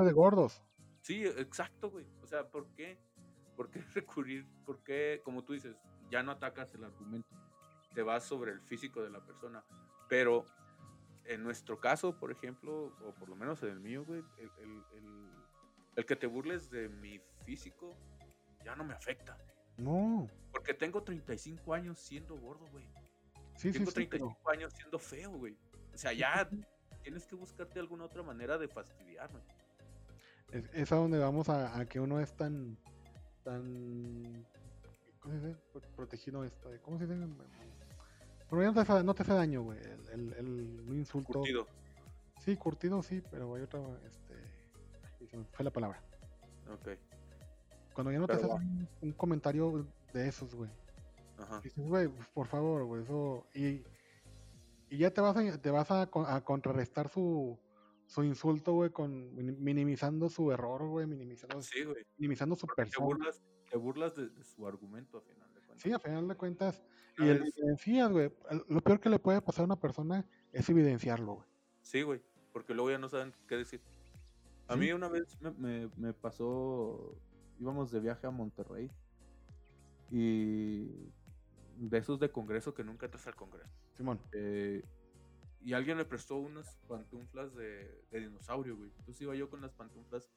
de gordos. Sí, exacto, güey. O sea, ¿por qué? ¿Por qué (laughs) recurrir? ¿Por qué, como tú dices, ya no atacas el argumento? Te vas sobre el físico de la persona. Pero en nuestro caso, por ejemplo, o por lo menos en el mío, güey, el, el- el- el que te burles de mi físico ya no me afecta. No, Porque tengo 35 años siendo gordo, güey. sí, sí, Tengo sí. 35 pero- años siendo feo, güey. O sea, ya tienes que buscarte alguna otra manera de fastidiarme. Es, es a donde vamos a, a que uno es tan, tan, ¿cómo se dice? Pro- Protegido esto, ¿cómo se dice? Pero ya no te hace, no te hace daño, güey, el, el, insulto. Curtido. Sí, curtido sí, pero hay otra, este, ay, se me fue la palabra. Ok. Cuando ya no te hace un, un comentario de esos, güey. Ajá. Dices, güey, por favor, güey, eso, y, y ya te vas a, te vas a contrarrestar su, su insulto, güey, con minim- minimizando su error, güey, minimizando, Sí, güey. minimizando su Porque te persona. burlas, te burlas de, de su argumento a final de cuentas. Sí, a final de cuentas. Y el evidencias, güey. Lo peor que le puede pasar a una persona es evidenciarlo, güey. Sí, güey, porque luego ya no saben qué decir. A Sí. mí una vez me, me- me pasó, íbamos de viaje a Monterrey y de esos de congreso que nunca entras al congreso. Simón. Eh, y alguien me prestó unas pantuflas de, dinosaurio, güey. Entonces iba yo con las pantuflas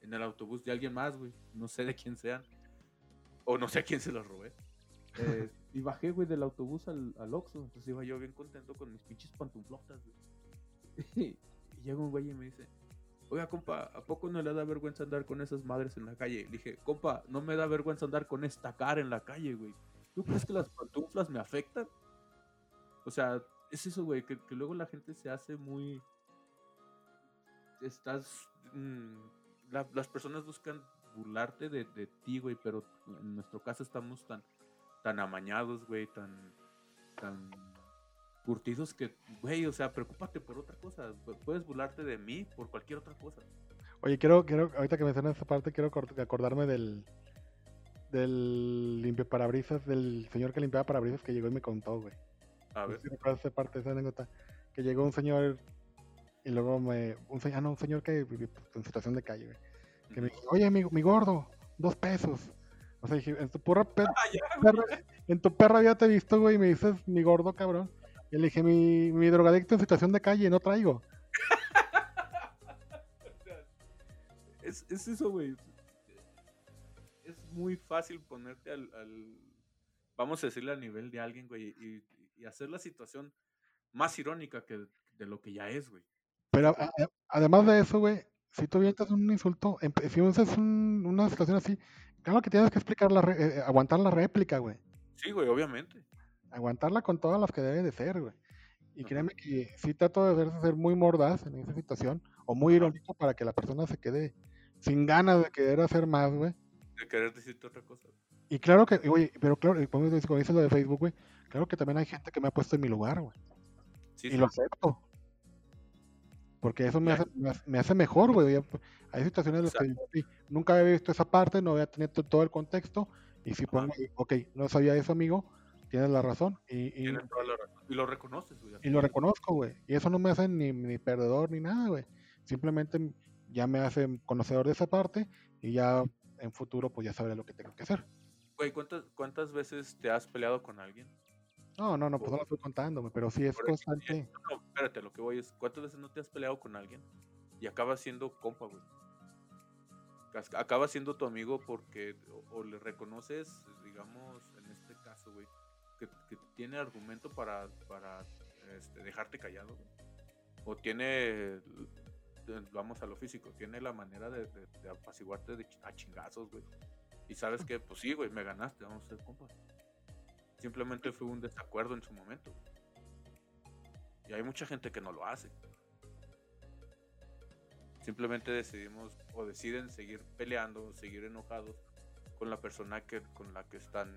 en el autobús de alguien más, güey. No sé de quién sean. O no sé a quién se las robé. Eh, y bajé, güey, del autobús al, al Oxxo. Entonces iba yo bien contento con mis pinches pantuflotas, güey. (laughs) y llega un güey y me dice, oiga, compa, ¿a poco no le da vergüenza andar con esas madres en la calle? Le dije, compa, no me da vergüenza andar con esta cara en la calle, güey. ¿Tú crees que las pantuflas me afectan? O sea, es eso, güey, que, que luego la gente se hace muy... Estás... mm, la- las personas buscan burlarte de, de ti, güey, pero en nuestro caso estamos tan, tan amañados, güey, tan, tan curtidos que, güey, o sea, preocúpate por otra cosa. pu- Puedes burlarte de mí por cualquier otra cosa. Oye, quiero, quiero, ahorita que mencionas esta parte, quiero acordarme del del limpiaparabrisas, del señor que limpiaba parabrisas que llegó y me contó, güey. A No ver, sé esa anécdota. Que llegó un señor y luego me. Un, ah, no, un señor que pues, en situación de calle, güey. Que me dijo, oye, mi, mi gordo, dos pesos. O sea, dije, en tu pura pe- Ah, ya, perra- en tu perra ya te he visto, güey, y me dices mi gordo, cabrón. Y le dije, mi, mi drogadicto en situación de calle, no traigo. O (laughs) sea, es, es eso, güey. Es muy fácil ponerte al, al- vamos a decirle al nivel de alguien, güey, y, y hacer la situación más irónica que de lo que ya es, güey. Pero a- además de eso, güey, si tú avientas un insulto, si usas un- una situación así, claro que tienes que explicar la re- eh, aguantar la réplica, güey. Sí, güey, obviamente. Aguantarla con todas las que debe de ser, güey. Y créeme que sí trato de ser muy mordaz en esa situación, o muy irónico para que la persona se quede sin ganas de querer hacer más, güey. De querer decirte otra cosa. Y claro que, oye, pero claro, como dices lo de Facebook, güey, claro que también hay gente que me ha puesto en mi lugar, güey. Sí, y sí. lo acepto. Porque eso me hace, me hace- me hace mejor, güey. pues, Hay situaciones en las que "Sí, nunca había visto esa parte, no había tenido to- todo el contexto. Y si pongo, ok, no sabía eso, amigo, tienes la razón. Y, y, Tienes toda la razón. Y lo reconoces, güey. y lo reconozco, güey. Y eso no me hace ni, ni perdedor ni nada, güey. Simplemente ya me hace conocedor de esa parte y ya en futuro, pues ya sabré lo que tengo que hacer. Güey, ¿cuántas, ¿cuántas veces te has peleado con alguien? No, no, no, pues no lo estoy contando, güey, pero sí es constante. No, espérate, lo que voy es, ¿cuántas veces no te has peleado con alguien y acabas siendo compa, güey? Ac- Acabas siendo tu amigo porque o, o le reconoces, digamos, en este caso, güey, que, que tiene argumento para, para este, dejarte callado, güey. O tiene, vamos a lo físico, tiene la manera de, de- de apaciguarte de a chingazos, güey. Y sabes que, pues sí, güey, me ganaste, vamos a ser compas. Simplemente fue un desacuerdo en su momento. Y hay mucha gente que no lo hace. Simplemente decidimos o deciden seguir peleando, seguir enojados con la persona que, con la que están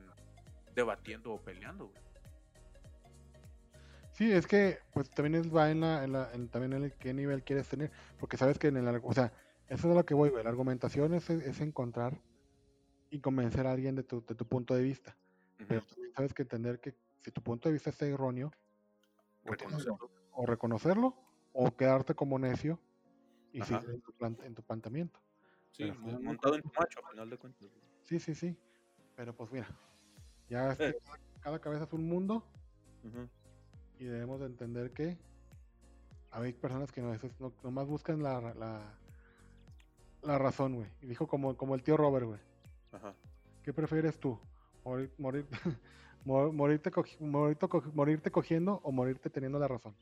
debatiendo o peleando. Güey. Sí, es que pues también es, va en, la, en, la, en también en el qué nivel quieres tener, porque sabes que en el, o sea, eso es a lo que voy. La argumentación es, es encontrar y convencer a alguien de tu, de tu punto de vista. Pero también sabes que entender que si tu punto de vista está erróneo, Reconocerlo. o reconocerlo, o quedarte como necio y Ajá. seguir en tu, plan- en tu planteamiento. Sí, Pero montado en tu macho, al final de cuentas. Sí, sí, sí. Pero pues mira, ya es que Eh. cada, cada cabeza es un mundo y debemos de entender que hay personas que no, no, nomás buscan la, la, la razón, güey. Y dijo como, como el tío Robert, güey. Ajá. ¿Qué prefieres tú? ¿Morir, morir, (laughs) mor- morirte, morirte, co- morirte cogiendo o morirte teniendo la razón?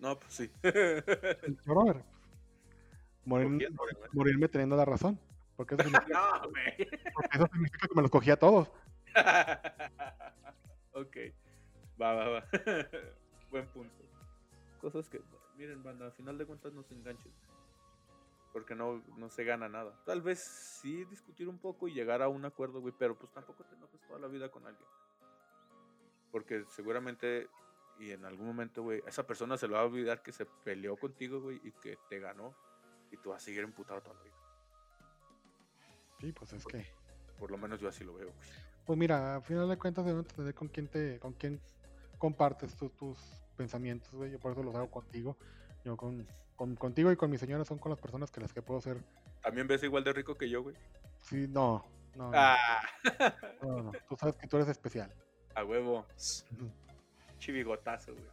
No, pues sí. (laughs) Robert. Morir- morirme teniendo la razón. Porque eso (laughs) significa, no, güey. porque eso significa que me los cogí a todos. ok. Va, va, va. Buen punto. Cosas que, miren, banda, al final de cuentas no se enganchen. Porque no, no se gana nada. Tal vez sí discutir un poco y llegar a un acuerdo, güey, pero pues tampoco te enojes toda la vida con alguien. Porque seguramente, y en algún momento, güey, a esa persona se le va a olvidar que se peleó contigo, güey, y que te ganó. Y tú vas a seguir emputado toda la vida. Sí, pues es que. Por lo menos yo así lo veo, güey. Pues mira, a final de cuentas debemos entender con quién te, con quién compartes tu- tus pensamientos, güey. Yo por eso los hago contigo. Yo con, con- contigo y con mi señora son con las personas que las que puedo ser. ¿También ves igual de rico que yo, güey? Sí, no, no, no, Ah, no, no. Tú sabes que tú eres especial. a huevo. Chivigotazo, güey.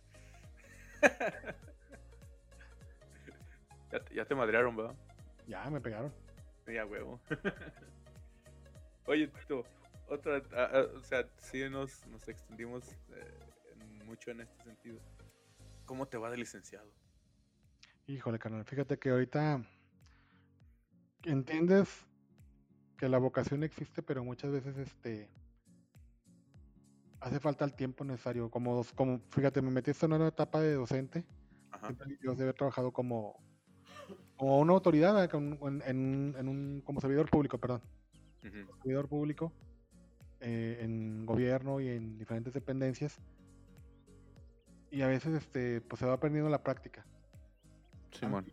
(laughs) ya, te, ya te madrearon, ¿verdad? Ya me pegaron. Sí, a huevo. (laughs) Oye, Tito, otra, ah, ah, o sea, sí nos, nos extendimos eh, mucho en este sentido. ¿Cómo te va de licenciado? Híjole, carnal, fíjate que ahorita entiendes que la vocación existe, pero muchas veces este hace falta el tiempo necesario. Como, como fíjate, me metí en una etapa de docente. Ajá. Yo he trabajado como, como una autoridad, con- en, en- en un, como servidor público, perdón, servidor público eh, en gobierno y en diferentes dependencias. Y a veces este, pues se va perdiendo la práctica. Simón.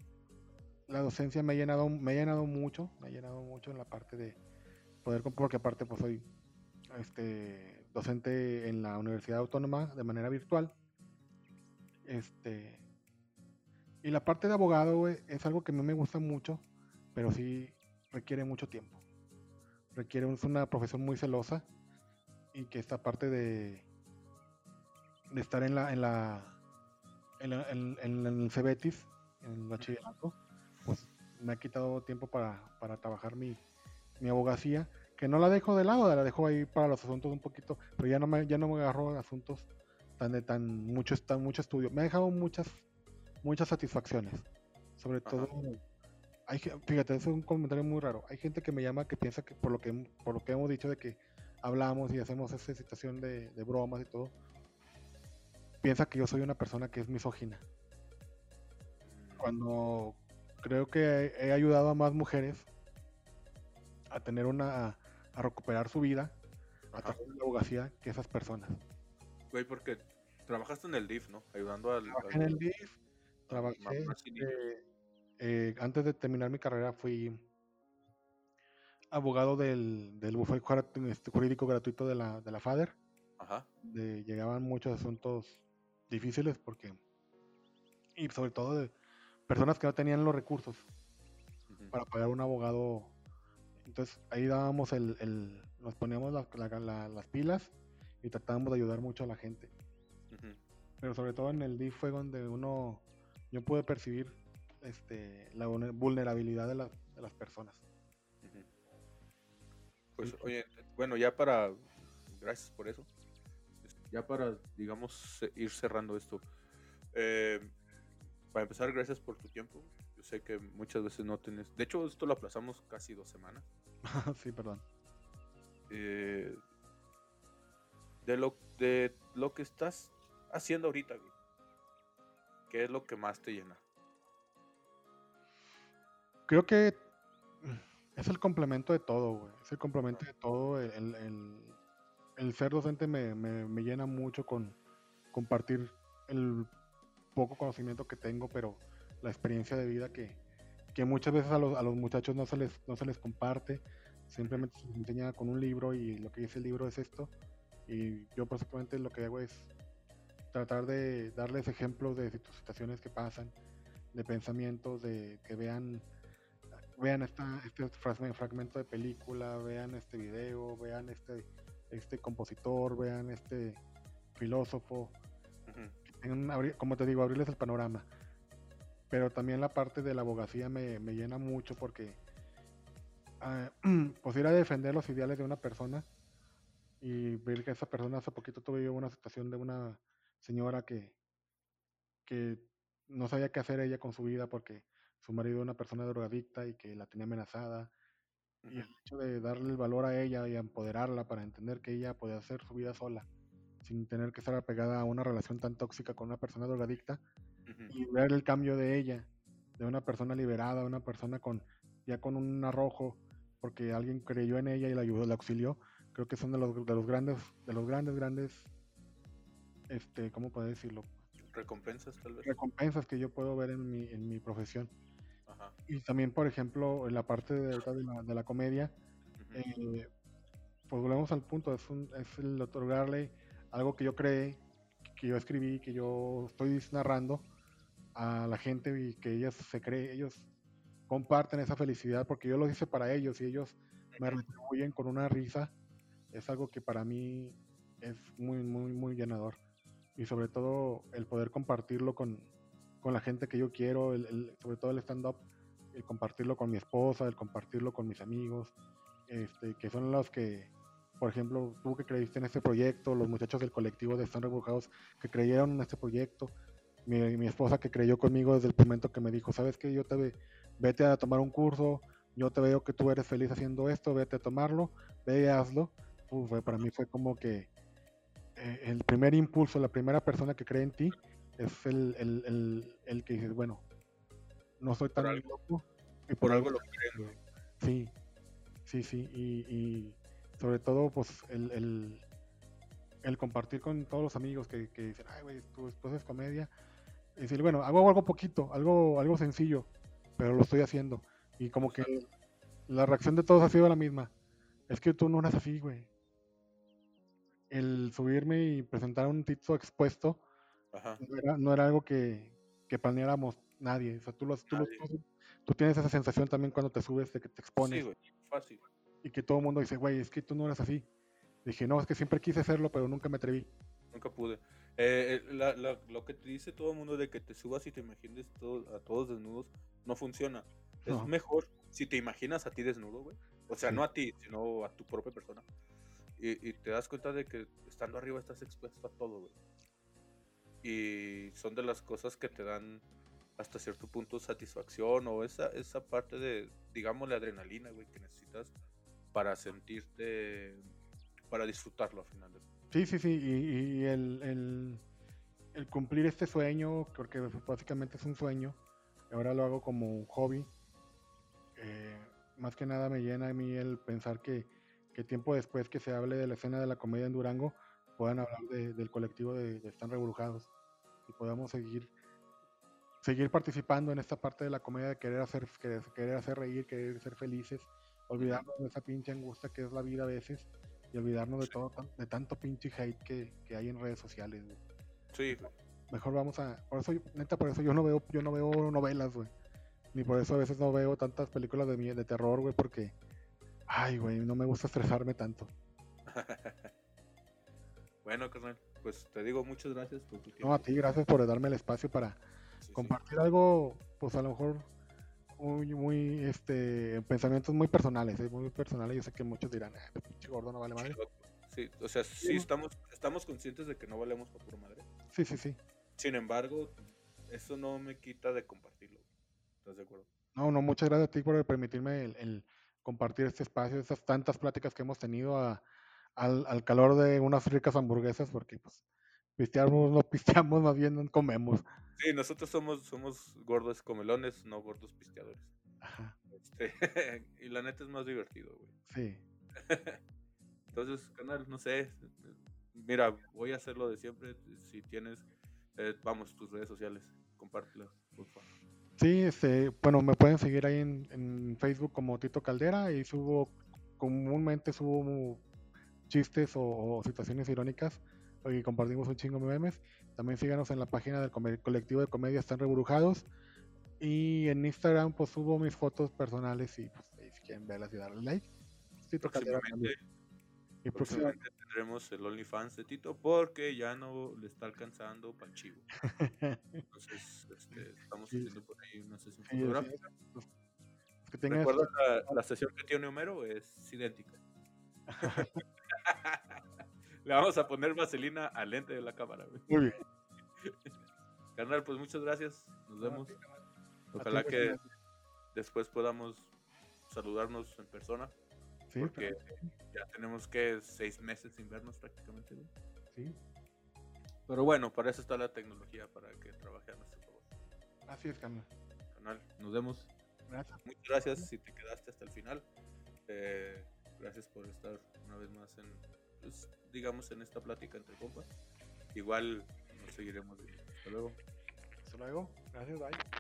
la docencia me ha llenado, me ha llenado mucho, me ha llenado mucho en la parte de poder, porque aparte pues soy este docente en la Universidad Autónoma de manera virtual. Este y la parte de abogado, es algo que no me gusta mucho, pero sí requiere mucho tiempo. Requiere una profesión muy celosa y que esta parte de de estar en la en la en, la- en- en el CEBETIS, en el bachillerato, pues me ha quitado tiempo para, para trabajar mi, mi abogacía, que no la dejo de lado, la dejo ahí para los asuntos un poquito, pero ya no me, ya no me agarro asuntos tan de tan mucho, tan mucho estudio. Me ha dejado muchas, muchas satisfacciones. Sobre Ajá. todo, hay, fíjate, es un comentario muy raro. Hay gente que me llama que piensa que por lo que, por lo que hemos dicho de que hablamos y hacemos esa situación de, de bromas y todo, piensa que yo soy una persona que es misógina cuando creo que he ayudado a más mujeres a tener una a recuperar su vida a Ajá. través de la abogacía que esas personas. Güey, porque trabajaste en el DIF, ¿no? Ayudando al. Trabajé al- en el DIF, trabajé niños. eh, eh, antes de terminar mi carrera fui abogado del, del bufete este, jurídico gratuito de la, de la FADER, Ajá. de, llegaban muchos asuntos difíciles porque y sobre todo de personas que no tenían los recursos para pagar un abogado. Entonces ahí dábamos el, el- nos poníamos la- la- la- las pilas y tratábamos de ayudar mucho a la gente. Pero sobre todo en el DIF fue donde uno, yo pude percibir este, la vulner- vulnerabilidad de, la- de las personas. Pues oye, bueno, ya para, gracias por eso. Ya para, digamos, ir cerrando esto. eh, para empezar, gracias por tu tiempo. Yo sé que muchas veces no tienes. De hecho, esto lo aplazamos casi dos semanas. (laughs) sí, perdón. eh, de, lo, de lo que estás haciendo ahorita, güey. ¿Qué es lo que más te llena? Creo que es el complemento de todo, güey. Es el complemento de todo. El, el, ser docente me, me, llena mucho con compartir el poco conocimiento que tengo, pero la experiencia de vida que, que muchas veces a los, a los, muchachos no se, les, no se les comparte. Simplemente se les enseña con un libro y lo que dice el libro es esto. Y yo básicamente lo que hago es tratar de darles ejemplos de situaciones que pasan, de pensamientos, de que vean vean esta, este fragmento de película, vean este video, vean este, este compositor, vean este filósofo. Como te digo, abrirles el panorama. Pero también la parte de la abogacía me, llena mucho porque uh, (clears throat) pues ir a defender los ideales de una persona y ver que esa persona hace poquito tuve una situación de una señora que, que no sabía qué hacer ella con su vida porque su marido era una persona drogadicta y que la tenía amenazada. Y el hecho de darle el valor a ella y empoderarla para entender que ella podía hacer su vida sola, sin tener que estar apegada a una relación tan tóxica con una persona drogadicta, y ver el cambio de ella, de una persona liberada, una persona con ya con un arrojo, porque alguien creyó en ella y la ayudó, la auxilió, creo que son de los, de los grandes, de los grandes, grandes, este, ¿cómo puedo decirlo? Recompensas, tal vez. Recompensas que yo puedo ver en mi, en mi profesión. Y también, por ejemplo, en la parte de, de, la, comedia, eh, pues volvemos al punto, es, un, es el otorgarle algo que yo creé, que yo escribí, que yo estoy narrando a la gente y que ellos se creen, ellos comparten esa felicidad porque yo lo hice para ellos y ellos me retribuyen con una risa, es algo que para mí es muy, muy, muy llenador. Y sobre todo el poder compartirlo con, con la gente que yo quiero, el, sobre todo el stand-up, el compartirlo con mi esposa, el compartirlo con mis amigos, este, que son los que, por ejemplo, tú que creíste en este proyecto, los muchachos del colectivo de Stand Rebujados que creyeron en este proyecto, mi, mi, esposa que creyó conmigo desde el momento que me dijo, sabes que yo te vete a tomar un curso, yo te veo que tú eres feliz haciendo esto, vete a tomarlo, ve y hazlo. para mí fue como que eh, el primer impulso, la primera persona que cree en ti es el, el, el, el que dices, bueno, no soy tan loco. Y por, algo lo creo. Sí, sí, sí. Y, sobre todo, pues, el, el, el, compartir con todos los amigos que, que dicen, ay, güey, tu esposa es comedia. Y decir, bueno, hago algo poquito, algo, algo sencillo, pero lo estoy haciendo. Y como que la reacción de todos ha sido la misma. Es que tú no eres así, güey. El subirme y presentar un título expuesto no era, algo que, planeáramos nadie. O sea, tú, tú, tienes esa sensación también cuando te subes de que te expones. fácil. Y que todo el mundo dice, güey, es que tú no eres así. Dije, no, es que siempre quise hacerlo, pero nunca me atreví. Nunca pude. Eh, eh, lo que te dice todo el mundo de que te subas y te imagines a todos desnudos, no funciona. Es mejor si te imaginas a ti desnudo, güey. O sea, no a ti, sino a tu propia persona. Y, y, te das cuenta de que estando arriba estás expuesto a todo, güey y son de las cosas que te dan hasta cierto punto satisfacción o esa, esa parte de, digamos, la adrenalina, güey, que necesitas para sentirte, para disfrutarlo al final. Sí, sí, sí, y, el, el, cumplir este sueño, porque básicamente es un sueño, ahora lo hago como un hobby, eh, más que nada me llena a mí el pensar que, que, tiempo después que se hable de la escena de la comedia en Durango, puedan hablar del colectivo de, Están Rebrujados y podamos seguir seguir participando en esta parte de la comedia de querer hacer, querer, hacer reír, querer ser felices, olvidarnos de esa pinche angustia que es la vida a veces y olvidarnos de todo de tanto pinche hate que, que hay en redes sociales. Sí. Mejor vamos a, por eso neta por eso yo no veo yo no veo novelas, güey. Ni por eso a veces no veo tantas películas de de terror, güey, porque ay, güey, no me gusta estresarme tanto. (laughs) Bueno, carnal, pues te digo muchas gracias por tu tiempo. No, a ti, gracias por darme el espacio para compartir algo, pues a lo mejor muy, muy, este, pensamientos muy personales, ¿eh? muy personales. Yo sé que muchos dirán, ah, pinche gordo no vale madre. Sí, o sea, sí, estamos, estamos conscientes de que no valemos por pura madre. Sí, sí, sí. Sin embargo, eso no me quita de compartirlo. ¿Estás de acuerdo? No, no, muchas gracias a ti por permitirme el, compartir este espacio, esas tantas pláticas que hemos tenido a, al, al, calor de unas ricas hamburguesas, porque pues pisteamos, no pisteamos, más bien no comemos. Sí, nosotros somos, somos gordos comelones, no gordos pisteadores. Ajá. Este, (laughs) y la neta es más divertido, güey. Sí. (laughs) Entonces, canal, no sé. Mira, voy a hacerlo de siempre. Si tienes, eh, vamos, tus redes sociales, compártelas, por favor. Sí, este, bueno, me pueden seguir ahí en, en, Facebook como Tito Caldera y subo, comúnmente subo chistes o, situaciones irónicas y compartimos un chingo de memes. También síganos en la página del colectivo de comedia Están Rebrujados y en Instagram pues subo mis fotos personales y pues ahí si quieren verlas y darle like. Caldera y próximamente tendremos el OnlyFans de Tito porque ya no le está alcanzando para chivo. Entonces, (laughs) este, estamos haciendo por ahí una sesión fotográfica. Recuerda la, la, sesión que tiene Homero es idéntica. (laughs) le vamos a poner vaselina al lente de la cámara. Muy bien. (laughs) Carnal, pues muchas gracias. Nos vemos. Ojalá que después podamos saludarnos en persona. Sí, porque ya tenemos que seis meses sin vernos prácticamente. Sí. Pero bueno, para eso está la tecnología, para que trabaje a nuestro favor. Así es, canal. Canal, nos vemos. Gracias. Muchas gracias si te quedaste hasta el final. Eh, gracias por estar una vez más en, pues, digamos, en esta plática entre compas. Igual nos seguiremos. Hasta luego. Hasta luego. Gracias, bye.